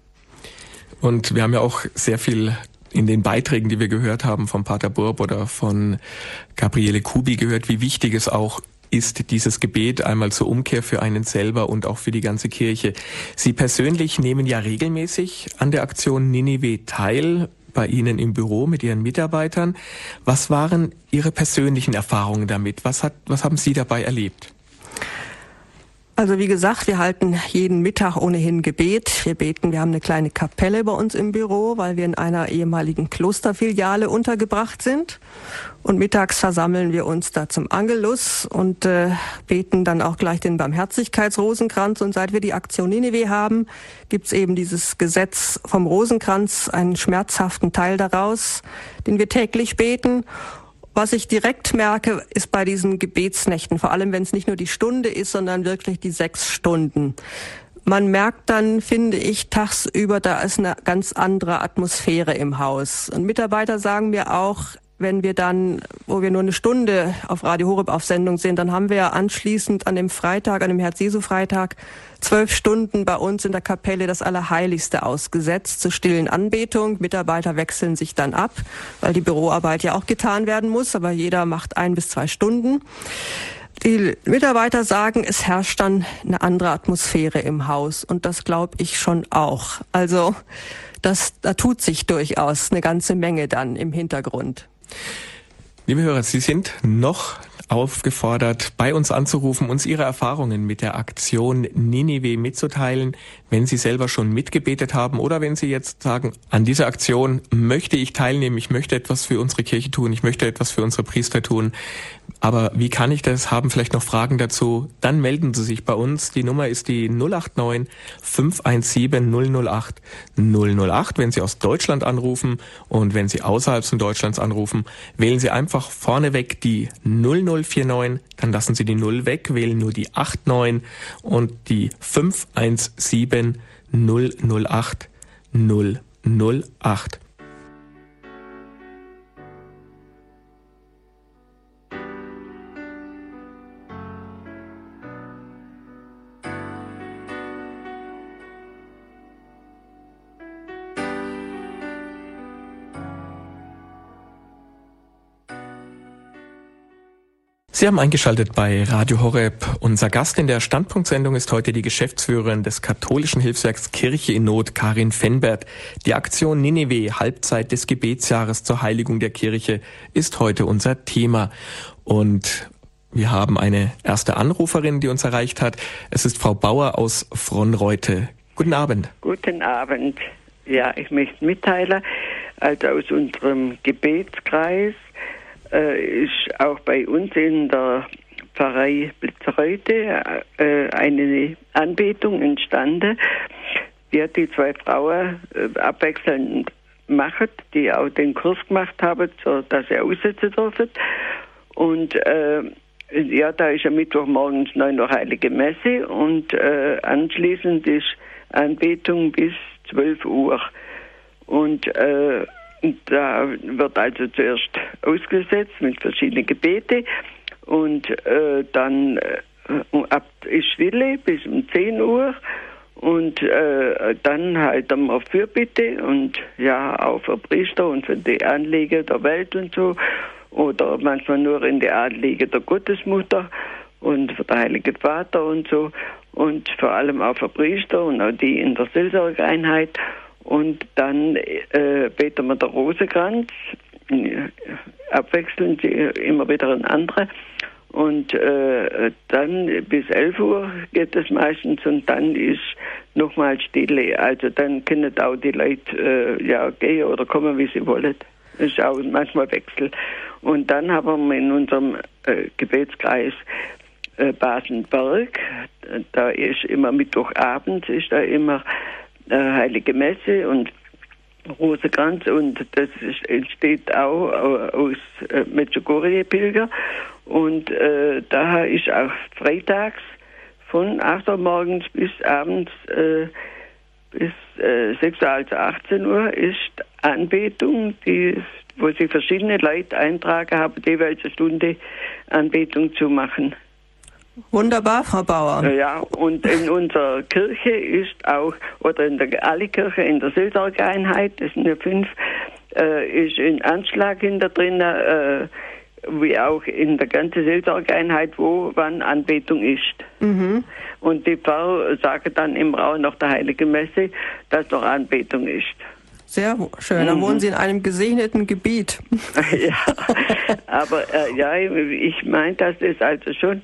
Und wir haben ja auch sehr viel in den Beiträgen, die wir gehört haben von Pater Burb oder von Gabriele Kubi gehört, wie wichtig es auch ist dieses Gebet einmal zur Umkehr für einen selber und auch für die ganze Kirche. Sie persönlich nehmen ja regelmäßig an der Aktion Ninive teil bei Ihnen im Büro mit Ihren Mitarbeitern. Was waren Ihre persönlichen Erfahrungen damit? Was, hat, was haben Sie dabei erlebt? Also wie gesagt, wir halten jeden Mittag ohnehin Gebet. Wir beten, wir haben eine kleine Kapelle bei uns im Büro, weil wir in einer ehemaligen Klosterfiliale untergebracht sind. Und mittags versammeln wir uns da zum Angelus und äh, beten dann auch gleich den Barmherzigkeitsrosenkranz. Und seit wir die Aktion Nineveh haben, gibt's eben dieses Gesetz vom Rosenkranz, einen schmerzhaften Teil daraus, den wir täglich beten. Was ich direkt merke, ist bei diesen Gebetsnächten, vor allem wenn es nicht nur die Stunde ist, sondern wirklich die sechs Stunden. Man merkt dann, finde ich, tagsüber, da ist eine ganz andere Atmosphäre im Haus. Und Mitarbeiter sagen mir auch, wenn wir dann, wo wir nur eine Stunde auf Radio Horeb auf Sendung sind, dann haben wir anschließend an dem Freitag, an dem Herz-Jesu-Freitag, zwölf Stunden bei uns in der Kapelle das Allerheiligste ausgesetzt zur stillen Anbetung. Mitarbeiter wechseln sich dann ab, weil die Büroarbeit ja auch getan werden muss, aber jeder macht ein bis zwei Stunden. Die Mitarbeiter sagen, es herrscht dann eine andere Atmosphäre im Haus und das glaube ich schon auch. Also das, da tut sich durchaus eine ganze Menge dann im Hintergrund. Liebe Hörer, Sie sind noch aufgefordert, bei uns anzurufen, uns Ihre Erfahrungen mit der Aktion Ninive mitzuteilen, wenn Sie selber schon mitgebetet haben oder wenn Sie jetzt sagen, an dieser Aktion möchte ich teilnehmen, ich möchte etwas für unsere Kirche tun, ich möchte etwas für unsere Priester tun. Aber wie kann ich das? Haben vielleicht noch Fragen dazu? Dann melden Sie sich bei uns. Die Nummer ist die 089 517 008 008. Wenn Sie aus Deutschland anrufen und wenn Sie außerhalb von Deutschlands anrufen, wählen Sie einfach vorneweg die 0049, dann lassen Sie die 0 weg, wählen nur die 89 und die 517 008 008. Sie haben eingeschaltet bei Radio Horeb. Unser Gast in der Standpunktsendung ist heute die Geschäftsführerin des katholischen Hilfswerks Kirche in Not, Karin Fenbert. Die Aktion Nineveh, Halbzeit des Gebetsjahres zur Heiligung der Kirche, ist heute unser Thema. Und wir haben eine erste Anruferin, die uns erreicht hat. Es ist Frau Bauer aus Fronreute. Guten Abend. Guten Abend. Ja, ich möchte mitteilen, also aus unserem Gebetskreis äh, ist auch bei uns in der Pfarrei Blitzereude äh, eine Anbetung entstanden, die die zwei Frauen äh, abwechselnd machen, die auch den Kurs gemacht haben, so dass sie aussetzen dürfen. Und äh, ja, da ist am Mittwochmorgens 9 Uhr Heilige Messe und äh, anschließend ist Anbetung bis 12 Uhr. Und äh, da wird also zuerst ausgesetzt mit verschiedenen Gebeten. Und äh, dann äh, ab ist Stille bis um 10 Uhr. Und äh, dann halt wir Fürbitte und ja auch für Priester und für die Anliegen der Welt und so. Oder manchmal nur in die Anliegen der Gottesmutter und für den Heiligen Vater und so. Und vor allem auch für Priester und auch die in der Seelsorgeeinheit und dann äh, beten wir der Rosenkranz, äh, abwechselnd immer wieder ein anderer. Und äh, dann bis 11 Uhr geht es meistens und dann ist nochmal Stille. Also dann können auch die Leute äh, ja gehen oder kommen, wie sie wollen. Das ist auch manchmal Wechsel. Und dann haben wir in unserem äh, Gebetskreis äh, Basenberg, da ist immer Mittwochabend, ist da immer Heilige Messe und Rosenkranz und das entsteht auch aus äh, Medjugorje-Pilger und äh, daher ist auch freitags von 8 Uhr morgens bis abends äh, bis äh, 6 Uhr, also 18 Uhr ist Anbetung, die, wo sie verschiedene Leute eintragen haben, jeweils eine Stunde Anbetung zu machen. Wunderbar, Frau Bauer. Ja, und in unserer Kirche ist auch, oder in der alle Kirche in der Seelsorgeeinheit, das sind ja fünf, äh, ist ein Anschlag hinter drin, äh, wie auch in der ganzen Seelsorgeeinheit, wo wann Anbetung ist. Mhm. Und die Frau sagt dann im Raum nach der Heiligen Messe, dass noch Anbetung ist. Sehr schön. Dann mhm. wohnen Sie in einem gesegneten Gebiet. (laughs) ja, aber äh, ja, ich meine, dass das also schon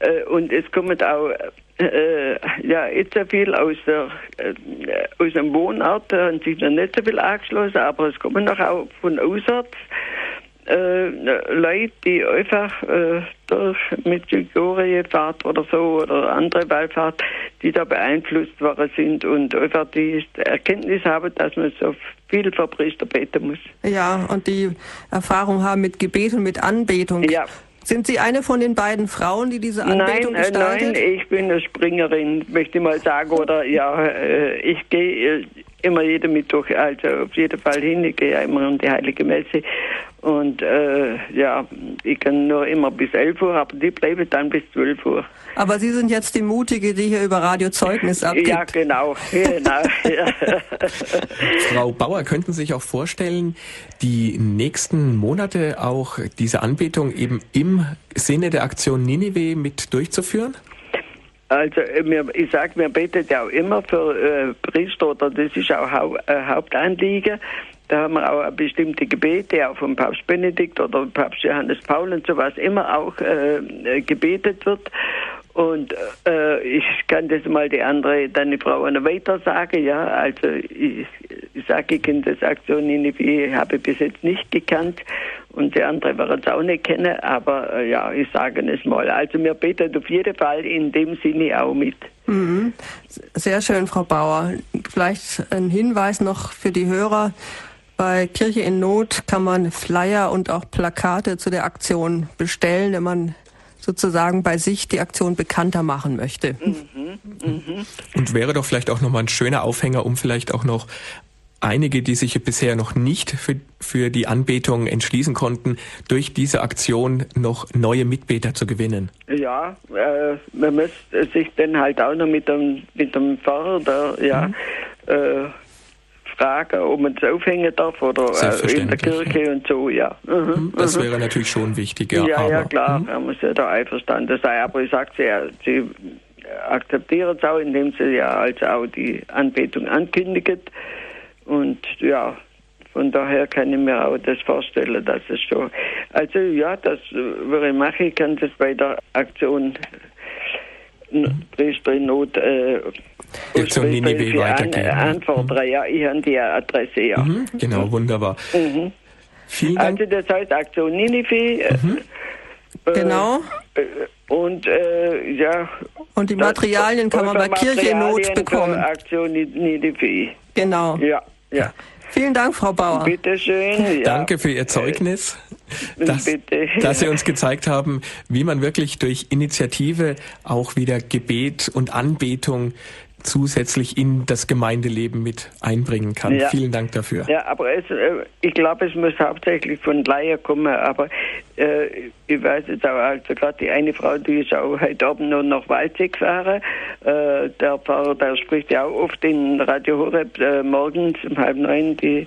äh, und es kommt auch äh, ja, jetzt so viel aus, der, äh, aus dem Wohnort, da haben sich noch nicht so viel angeschlossen, aber es kommen noch auch von auswärts äh, Leute, die einfach äh, durch Medjugorje-Fahrt oder so oder andere Wallfahrt, die da beeinflusst worden sind und einfach die Erkenntnis haben, dass man so viel für Priester beten muss. Ja, und die Erfahrung haben mit Gebet und mit Anbetung. Ja. Sind Sie eine von den beiden Frauen, die diese Anbetung nein, gestaltet? Nein, ich bin eine Springerin, möchte ich mal sagen. Oder ja, äh, ich gehe äh, immer jeden Mittwoch, also auf jeden Fall hin. Ich gehe immer um die Heilige Messe. Und äh, ja, ich kann nur immer bis 11 Uhr, aber die bleiben dann bis 12 Uhr. Aber Sie sind jetzt die Mutige, die hier über Radiozeugnis abgibt. Ja, genau. genau. (laughs) Frau Bauer, könnten Sie sich auch vorstellen, die nächsten Monate auch diese Anbetung eben im Sinne der Aktion Ninive mit durchzuführen? Also äh, ich sage, wir beten ja auch immer für äh, Priester, oder das ist auch Hau äh, Hauptanliegen. Da haben wir auch bestimmte Gebete, auch vom Papst Benedikt oder Papst Johannes Paul und sowas, immer auch äh, gebetet wird. Und äh, ich kann das mal die andere, deine Frau noch weiter sagen, ja. Also ich, ich sage, ich kenne das Aktion Ninive, habe bis jetzt nicht gekannt und die andere werden es auch nicht kennen, aber äh, ja, ich sage es mal. Also mir betet auf jeden Fall in dem Sinne auch mit. Mhm. Sehr schön, Frau Bauer. Vielleicht ein Hinweis noch für die Hörer. Bei Kirche in Not kann man Flyer und auch Plakate zu der Aktion bestellen, wenn man sozusagen bei sich die Aktion bekannter machen möchte. Mhm, mh. Und wäre doch vielleicht auch nochmal ein schöner Aufhänger, um vielleicht auch noch einige, die sich bisher noch nicht für, für die Anbetung entschließen konnten, durch diese Aktion noch neue Mitbeter zu gewinnen? Ja, äh, man muss sich dann halt auch noch mit dem, mit dem Pfarrer da, ja, mhm. äh, fragen, ob man es aufhängen darf oder äh, in der Kirche und so, ja. Mhm, mhm, das mhm. wäre natürlich schon wichtig, ja. Ja, aber, ja klar, man muss ja da einverstanden sein, aber ich sage ja, sie akzeptieren es auch, indem sie ja also auch die Anbetung ankündigen und ja, von daher kann ich mir auch das vorstellen, dass es so. Also ja, das würde ich machen. Ich kann das bei der Aktion Priester in Not äh, Aktion Ninive weitergeben. An, anfordern. Ja, ich habe die Adresse, ja. Mhm, genau, wunderbar. Mhm. Vielen Dank. Also das heißt Aktion Ninive. Äh, mhm. Äh, genau. Äh, und äh, ja. Und die Materialien kann man bei Kirche in Not bekommen. Aktion Ninive. Genau. Ja. Ja. Vielen Dank, Frau Bauer. Bitte schön. Ja. Danke für Ihr Zeugnis, dass, dass Sie uns gezeigt haben, wie man wirklich durch Initiative auch wieder Gebet und Anbetung zusätzlich in das Gemeindeleben mit einbringen kann. Ja. Vielen Dank dafür. Ja, aber es, äh, ich glaube, es muss hauptsächlich von Laien kommen, aber äh, ich weiß jetzt auch, also gerade die eine Frau, die ist auch heute Abend noch nach Waldsee gefahren. Äh, der Pfarrer, der spricht ja auch oft in Radio Horeb äh, morgens um halb neun die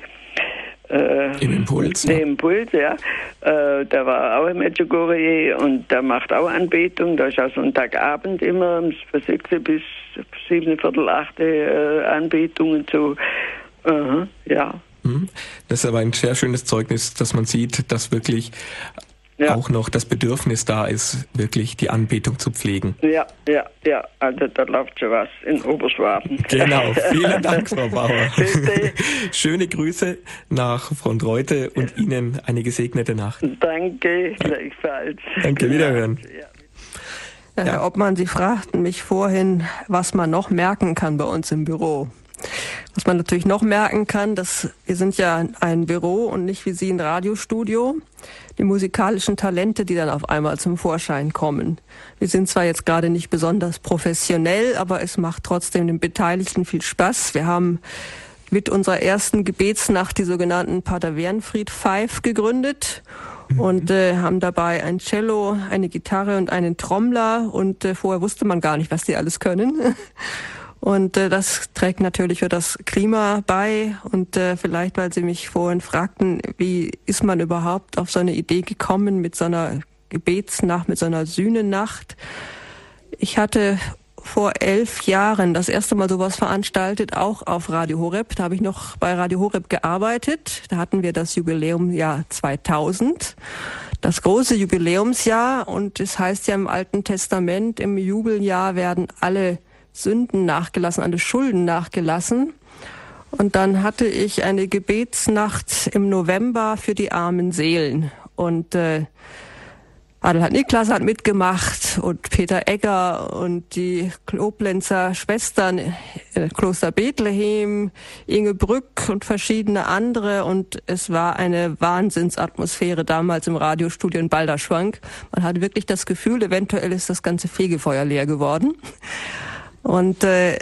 äh, Im Impuls. Der Impuls, ja. Äh, der war auch im Medjugorje und der macht auch Anbetung. Da ist auch Sonntagabend immer von 6 bis 7, Viertel, 8 äh, Anbetung und so. Uh ja. Mhm. Das ist aber ein sehr schönes Zeugnis, dass man sieht, dass wirklich ja. auch noch das Bedürfnis da ist, wirklich die Anbetung zu pflegen. Ja, ja, ja. Also da läuft schon was in Oberschwaben. Genau. (laughs) Vielen Dank, Frau Bauer. Bitte. (laughs) Schöne Grüße nach Frontreute und Ihnen eine gesegnete Nacht. Danke, gleichfalls. Danke, wiederhören. Ja. Herr Obmann, Sie fragten mich vorhin, was man noch merken kann bei uns im Büro. Was man natürlich noch merken kann, dass wir sind ja ein Büro und nicht wie Sie ein Radiostudio. Die musikalischen Talente, die dann auf einmal zum Vorschein kommen. Wir sind zwar jetzt gerade nicht besonders professionell, aber es macht trotzdem den Beteiligten viel Spaß. Wir haben mit unserer ersten Gebetsnacht die sogenannten Pater Wernfried Five gegründet mhm. und äh, haben dabei ein Cello, eine Gitarre und einen Trommler und äh, vorher wusste man gar nicht, was die alles können. (laughs) Und äh, das trägt natürlich für das Klima bei. Und äh, vielleicht, weil Sie mich vorhin fragten, wie ist man überhaupt auf so eine Idee gekommen mit so einer Gebetsnacht, mit so einer Sühnenacht. Ich hatte vor elf Jahren das erste Mal sowas veranstaltet, auch auf Radio Horeb. Da habe ich noch bei Radio Horeb gearbeitet. Da hatten wir das Jubiläumjahr 2000 das große Jubiläumsjahr und es heißt ja im Alten Testament, im Jubeljahr werden alle Sünden nachgelassen, alle Schulden nachgelassen. Und dann hatte ich eine Gebetsnacht im November für die armen Seelen. Und äh, Adelheid Niklas hat mitgemacht und Peter Egger und die Koblenzer Schwestern, äh, Kloster Bethlehem, Inge Brück und verschiedene andere. Und es war eine Wahnsinnsatmosphäre damals im Radiostudio in Balderschwank. Man hatte wirklich das Gefühl, eventuell ist das ganze Fegefeuer leer geworden. Und äh,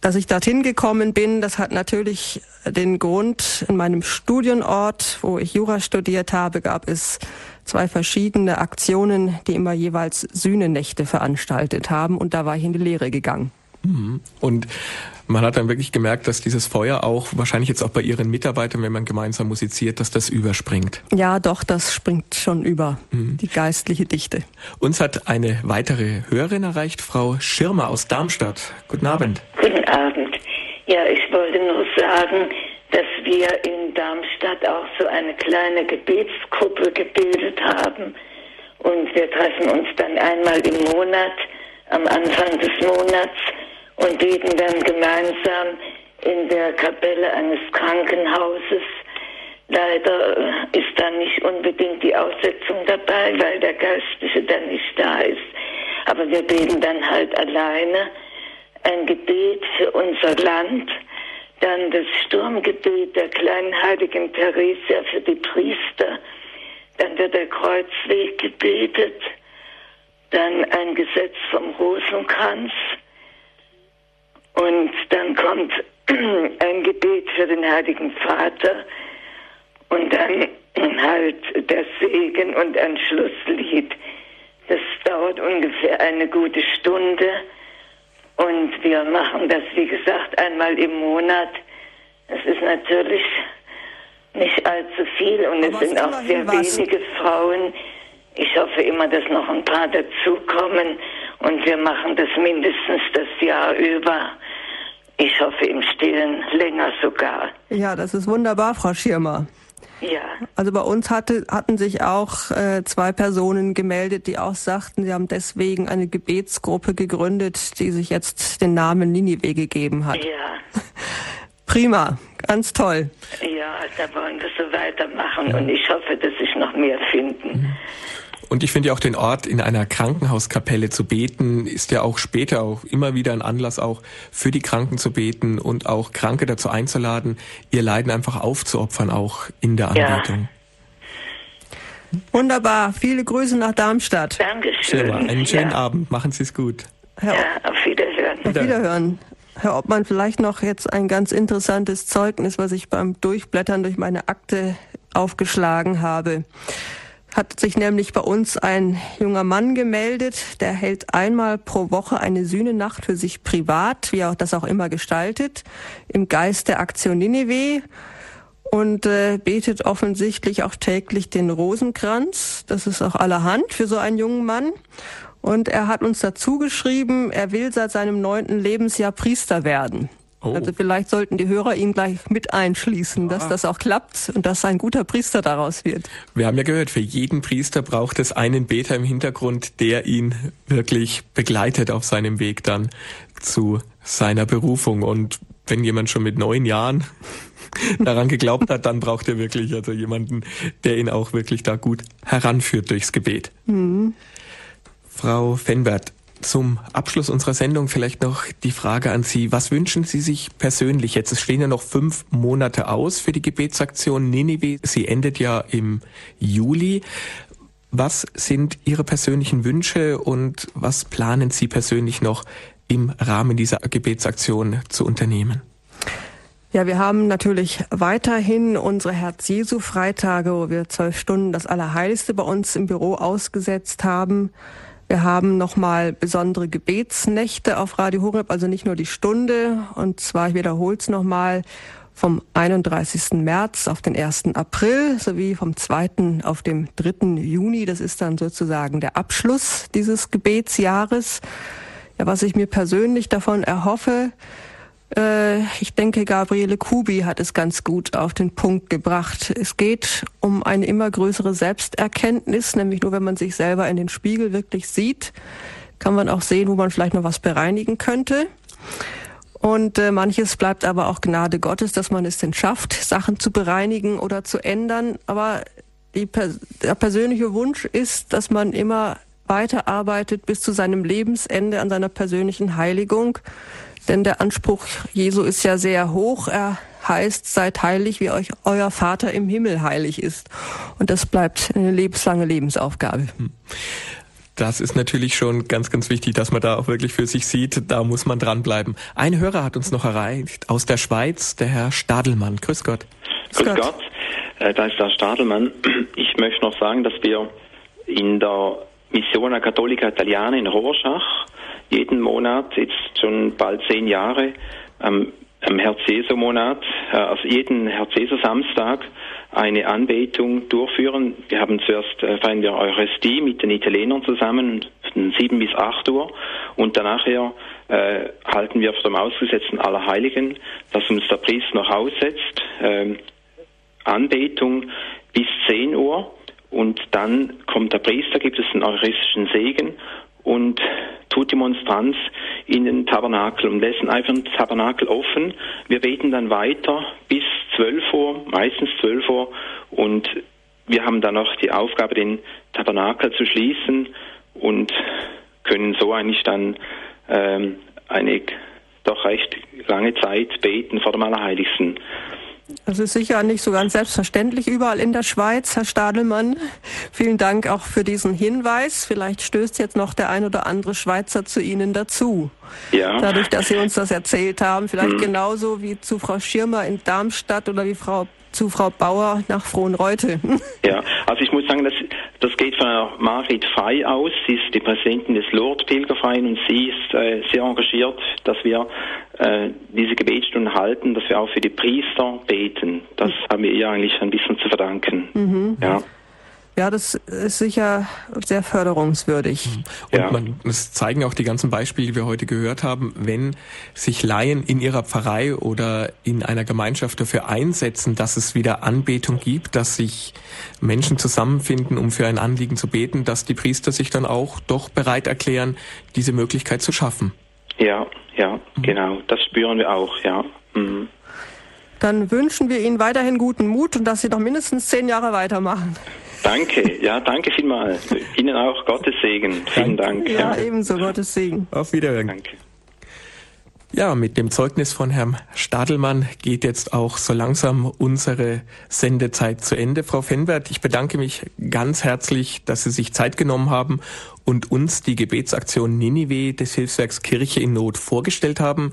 dass ich dorthin gekommen bin, das hat natürlich den Grund, in meinem Studienort, wo ich Jura studiert habe, gab es zwei verschiedene Aktionen, die immer jeweils Sühnenächte veranstaltet haben und da war ich in die Lehre gegangen. Mhm. Und man hat dann wirklich gemerkt, dass dieses Feuer auch wahrscheinlich jetzt auch bei Ihren Mitarbeitern, wenn man gemeinsam musiziert, dass das überspringt. Ja, doch, das springt schon über mhm. die geistliche Dichte. Uns hat eine weitere Hörerin erreicht, Frau Schirmer aus Darmstadt. Guten Abend. Guten Abend. Ja, ich wollte nur sagen, dass wir in Darmstadt auch so eine kleine Gebetsgruppe gebildet haben. Und wir treffen uns dann einmal im Monat, am Anfang des Monats und beten dann gemeinsam in der Kapelle eines Krankenhauses. Leider ist da nicht unbedingt die Aussetzung dabei, weil der Geistliche dann nicht da ist. Aber wir beten dann halt alleine ein Gebet für unser Land, dann das Sturmgebet der kleinen heiligen Theresia für die Priester, dann wird der Kreuzweg gebetet, dann ein Gesetz vom Rosenkranz, und dann kommt (clears throat) ein Gebet für den Heiligen Vater und dann halt der Segen und ein Schlusslied. Das dauert ungefähr eine gute Stunde und wir machen das, wie gesagt, einmal im Monat. Es ist natürlich nicht allzu viel und Aber es sind auch sehr was. wenige Frauen. Ich hoffe immer, dass noch ein paar dazukommen und wir machen das mindestens das Jahr über. Ich hoffe im Stillen länger sogar. Ja, das ist wunderbar, Frau Schirmer. Ja. Also bei uns hatte, hatten sich auch äh, zwei Personen gemeldet, die auch sagten, sie haben deswegen eine Gebetsgruppe gegründet, die sich jetzt den Namen Ninive gegeben hat. Ja. (laughs) Prima, ganz toll. Ja, da wollen wir so weitermachen und ich hoffe, dass sich noch mehr finden. Mhm. Und ich finde ja auch den Ort in einer Krankenhauskapelle zu beten, ist ja auch später auch immer wieder ein Anlass auch für die Kranken zu beten und auch Kranke dazu einzuladen, ihr Leiden einfach aufzuopfern, auch in der Anbetung. Ja. Wunderbar. Viele Grüße nach Darmstadt. Dankeschön. Schirma, einen schönen ja. Abend. Machen Sie es gut. Herr ja, auf Wiederhören. Auf Wiederhören. Herr Obmann, vielleicht noch jetzt ein ganz interessantes Zeugnis, was ich beim Durchblättern durch meine Akte aufgeschlagen habe hat sich nämlich bei uns ein junger Mann gemeldet, der hält einmal pro Woche eine Sühnenacht für sich privat, wie er das auch immer gestaltet, im Geist der Aktion Nineveh und äh, betet offensichtlich auch täglich den Rosenkranz. Das ist auch allerhand für so einen jungen Mann. Und er hat uns dazu geschrieben, er will seit seinem neunten Lebensjahr Priester werden. Oh. Also vielleicht sollten die Hörer ihn gleich mit einschließen, dass das auch klappt und dass ein guter Priester daraus wird. Wir haben ja gehört, für jeden Priester braucht es einen Beter im Hintergrund, der ihn wirklich begleitet auf seinem Weg dann zu seiner Berufung. Und wenn jemand schon mit neun Jahren (laughs) daran geglaubt hat, dann braucht er wirklich also jemanden, der ihn auch wirklich da gut heranführt durchs Gebet. Mhm. Frau Fenbert, zum Abschluss unserer Sendung vielleicht noch die Frage an Sie. Was wünschen Sie sich persönlich jetzt? Es stehen ja noch fünf Monate aus für die Gebetsaktion Ninive. Sie endet ja im Juli. Was sind Ihre persönlichen Wünsche und was planen Sie persönlich noch im Rahmen dieser Gebetsaktion zu unternehmen? Ja, wir haben natürlich weiterhin unsere Herz-Jesu-Freitage, wo wir zwölf Stunden das Allerheiligste bei uns im Büro ausgesetzt haben. Wir haben nochmal besondere Gebetsnächte auf Radio Horeb, also nicht nur die Stunde. Und zwar, ich wiederhole es nochmal, vom 31. März auf den 1. April sowie vom 2. auf dem 3. Juni. Das ist dann sozusagen der Abschluss dieses Gebetsjahres. Ja, was ich mir persönlich davon erhoffe, ich denke, Gabriele Kubi hat es ganz gut auf den Punkt gebracht. Es geht um eine immer größere Selbsterkenntnis, nämlich nur wenn man sich selber in den Spiegel wirklich sieht, kann man auch sehen, wo man vielleicht noch was bereinigen könnte. Und äh, manches bleibt aber auch Gnade Gottes, dass man es denn schafft, Sachen zu bereinigen oder zu ändern. Aber die, der persönliche Wunsch ist, dass man immer weiterarbeitet bis zu seinem Lebensende an seiner persönlichen Heiligung denn der Anspruch Jesu ist ja sehr hoch. Er heißt, seid heilig, wie euch euer Vater im Himmel heilig ist. Und das bleibt eine lebenslange Lebensaufgabe. Hm. Das ist natürlich schon ganz, ganz wichtig, dass man da auch wirklich für sich sieht. Da muss man dranbleiben. Ein Hörer hat uns noch erreicht aus der Schweiz, der Herr Stadelmann. Grüß Gott. Grüß Gott. Gott. Äh, da ist der Stadelmann. (clears throat) Ich möchte noch sagen, dass wir in der Missione Cattolica Italiana in Rorschach jeden Monat, jetzt schon bald zehn Jahre, am, am Herz-Jesu-Monat, äh, also jeden Herz-Jesu-Samstag eine Anbetung durchführen. Wir haben zuerst äh, feiern wir Eucharistie mit den Italienern zusammen von 7 bis 8 Uhr. Und danach äh, halten wir vor dem ausgesetzten Allerheiligen, dass uns der Priester noch aussetzt, äh, Anbetung bis 10 Uhr. Und dann kommt der Priester, gibt es einen eucharistischen Segen und tut die Monstranz in den Tabernakel und lassen einfach den Tabernakel offen. Wir beten dann weiter bis 12 Uhr, meistens 12 Uhr und wir haben dann noch die Aufgabe, den Tabernakel zu schließen und können so eigentlich dann ähm, eine doch recht lange Zeit beten vor dem Allerheiligsten. Das ist sicher nicht so ganz selbstverständlich überall in der Schweiz, Herr Stadelmann. Vielen Dank auch für diesen Hinweis. Vielleicht stößt jetzt noch der ein oder andere Schweizer zu Ihnen dazu. Ja. Dadurch, dass Sie uns das erzählt haben. Vielleicht hm. genauso wie zu Frau Schirmer in Darmstadt oder wie Frau zu Frau Bauer nach Frohnreute. (laughs) Ja, also ich muss sagen, das, das geht von der Marit Frei aus. Sie ist die Präsidentin des Lourdes Pilgervereins und sie ist äh, sehr engagiert, dass wir äh, diese Gebetsstunden halten, dass wir auch für die Priester beten. Das mhm. haben wir ihr eigentlich ein bisschen zu verdanken. Mhm. Ja. Ja, das ist sicher sehr förderungswürdig. Mhm. Und ja. man, es zeigen auch die ganzen Beispiele, die wir heute gehört haben, wenn sich Laien in ihrer Pfarrei oder in einer Gemeinschaft dafür einsetzen, dass es wieder Anbetung gibt, dass sich Menschen zusammenfinden, um für ein Anliegen zu beten, dass die Priester sich dann auch doch bereit erklären, diese Möglichkeit zu schaffen. Ja, ja, mhm. genau. Das spüren wir auch, ja. Mhm. Dann wünschen wir Ihnen weiterhin guten Mut und dass Sie noch mindestens zehn Jahre weitermachen. Danke, ja, danke vielmals. Ihnen auch Gottes Segen. Vielen Dank. Ja, ja, ebenso Gottes Segen. Auf Wiederhören. Danke. Ja, mit dem Zeugnis von Herrn Stadelmann geht jetzt auch so langsam unsere Sendezeit zu Ende. Frau Fenbert, ich bedanke mich ganz herzlich, dass Sie sich Zeit genommen haben und uns die Gebetsaktion Ninive des Hilfswerks Kirche in Not vorgestellt haben.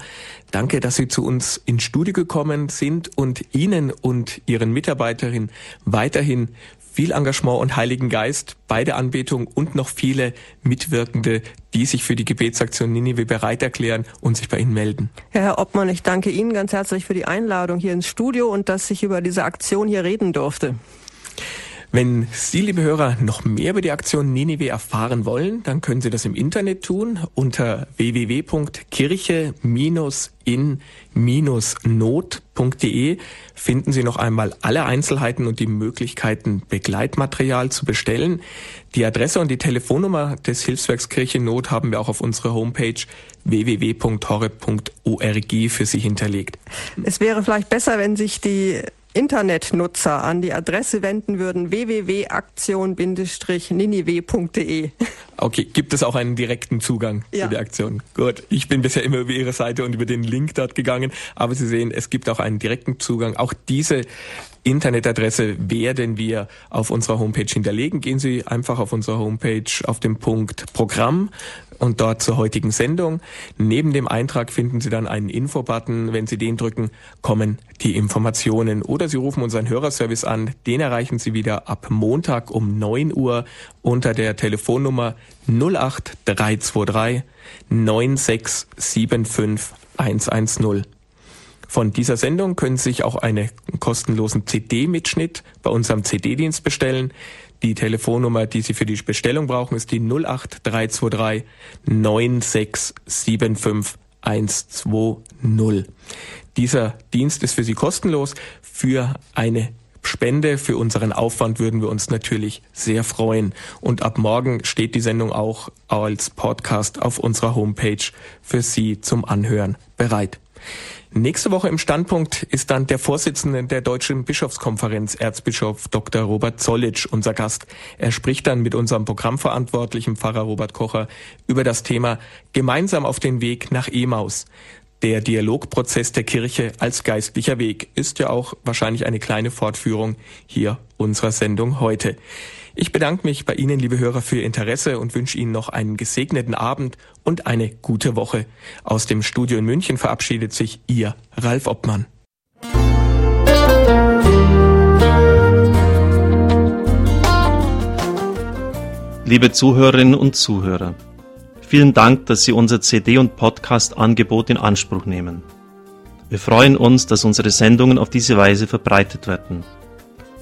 Danke, dass Sie zu uns ins Studio gekommen sind und Ihnen und Ihren Mitarbeiterinnen weiterhin viel Engagement und Heiligen Geist bei der Anbetung und noch viele Mitwirkende, die sich für die Gebetsaktion Ninive bereit erklären und sich bei Ihnen melden. Herr Obmann, ich danke Ihnen ganz herzlich für die Einladung hier ins Studio und dass ich über diese Aktion hier reden durfte. Wenn Sie, liebe Hörer, noch mehr über die Aktion Ninive erfahren wollen, dann können Sie das im Internet tun unter www.kirche-in-not.de finden Sie noch einmal alle Einzelheiten und die Möglichkeiten, Begleitmaterial zu bestellen. Die Adresse und die Telefonnummer des Hilfswerks Kirche Not haben wir auch auf unserer Homepage www.horre.org für Sie hinterlegt. Es wäre vielleicht besser, wenn sich die Internetnutzer an die Adresse wenden würden www.aktion-ninive.de. Okay, gibt es auch einen direkten Zugang ja. zu der Aktion? Gut, ich bin bisher immer über Ihre Seite und über den Link dort gegangen, aber Sie sehen, es gibt auch einen direkten Zugang. Auch diese Internetadresse werden wir auf unserer Homepage hinterlegen. Gehen Sie einfach auf unserer Homepage auf den Punkt Programm und dort zur heutigen Sendung. Neben dem Eintrag finden Sie dann einen Infobutton. Wenn Sie den drücken, kommen die Informationen. Oder Sie rufen unseren Hörerservice an. Den erreichen Sie wieder ab Montag um 9 Uhr unter der Telefonnummer 08323 9675 110. Von dieser Sendung können Sie sich auch einen kostenlosen CD-Mitschnitt bei unserem CD-Dienst bestellen. Die Telefonnummer, die Sie für die Bestellung brauchen, ist die 08323 9675 120. Dieser Dienst ist für Sie kostenlos. Für eine Spende für unseren Aufwand würden wir uns natürlich sehr freuen. Und ab morgen steht die Sendung auch als Podcast auf unserer Homepage für Sie zum Anhören bereit. Nächste Woche im Standpunkt ist dann der Vorsitzende der Deutschen Bischofskonferenz, Erzbischof Dr. Robert Zollitsch, unser Gast. Er spricht dann mit unserem Programmverantwortlichen Pfarrer Robert Kocher über das Thema Gemeinsam auf den Weg nach Emaus. Der Dialogprozess der Kirche als geistlicher Weg ist ja auch wahrscheinlich eine kleine Fortführung hier unserer Sendung heute. Ich bedanke mich bei Ihnen, liebe Hörer, für Ihr Interesse und wünsche Ihnen noch einen gesegneten Abend und eine gute Woche. Aus dem Studio in München verabschiedet sich Ihr Ralf Obmann. Liebe Zuhörerinnen und Zuhörer, Vielen Dank, dass Sie unser CD- und Podcast-Angebot in Anspruch nehmen. Wir freuen uns, dass unsere Sendungen auf diese Weise verbreitet werden.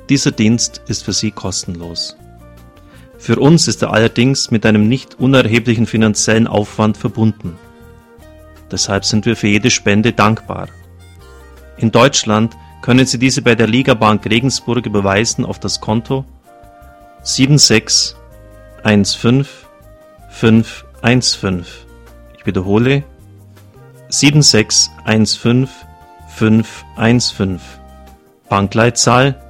Dieser Dienst ist für Sie kostenlos. Für uns ist er allerdings mit einem nicht unerheblichen finanziellen Aufwand verbunden. Deshalb sind wir für jede Spende dankbar. In Deutschland können Sie diese bei der Ligabank Regensburg überweisen auf das Konto 76 15 5 15. Ich wiederhole 7615515. Bankleitzahl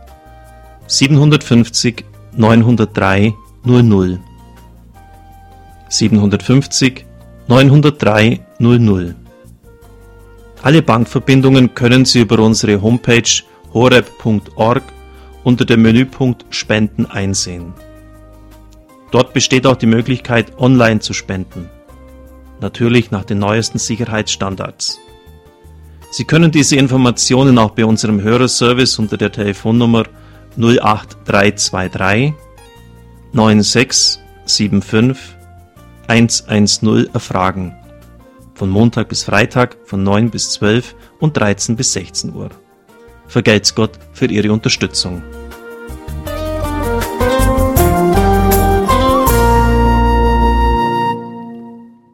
750 903 00. 750 903 00. Alle Bankverbindungen können Sie über unsere Homepage horeb.org unter dem Menüpunkt Spenden einsehen. Dort besteht auch die Möglichkeit, online zu spenden. Natürlich nach den neuesten Sicherheitsstandards. Sie können diese Informationen auch bei unserem Hörerservice unter der Telefonnummer 08323 9675 110 erfragen. Von Montag bis Freitag von 9 bis 12 und 13 bis 16 Uhr. Vergelt's Gott für Ihre Unterstützung.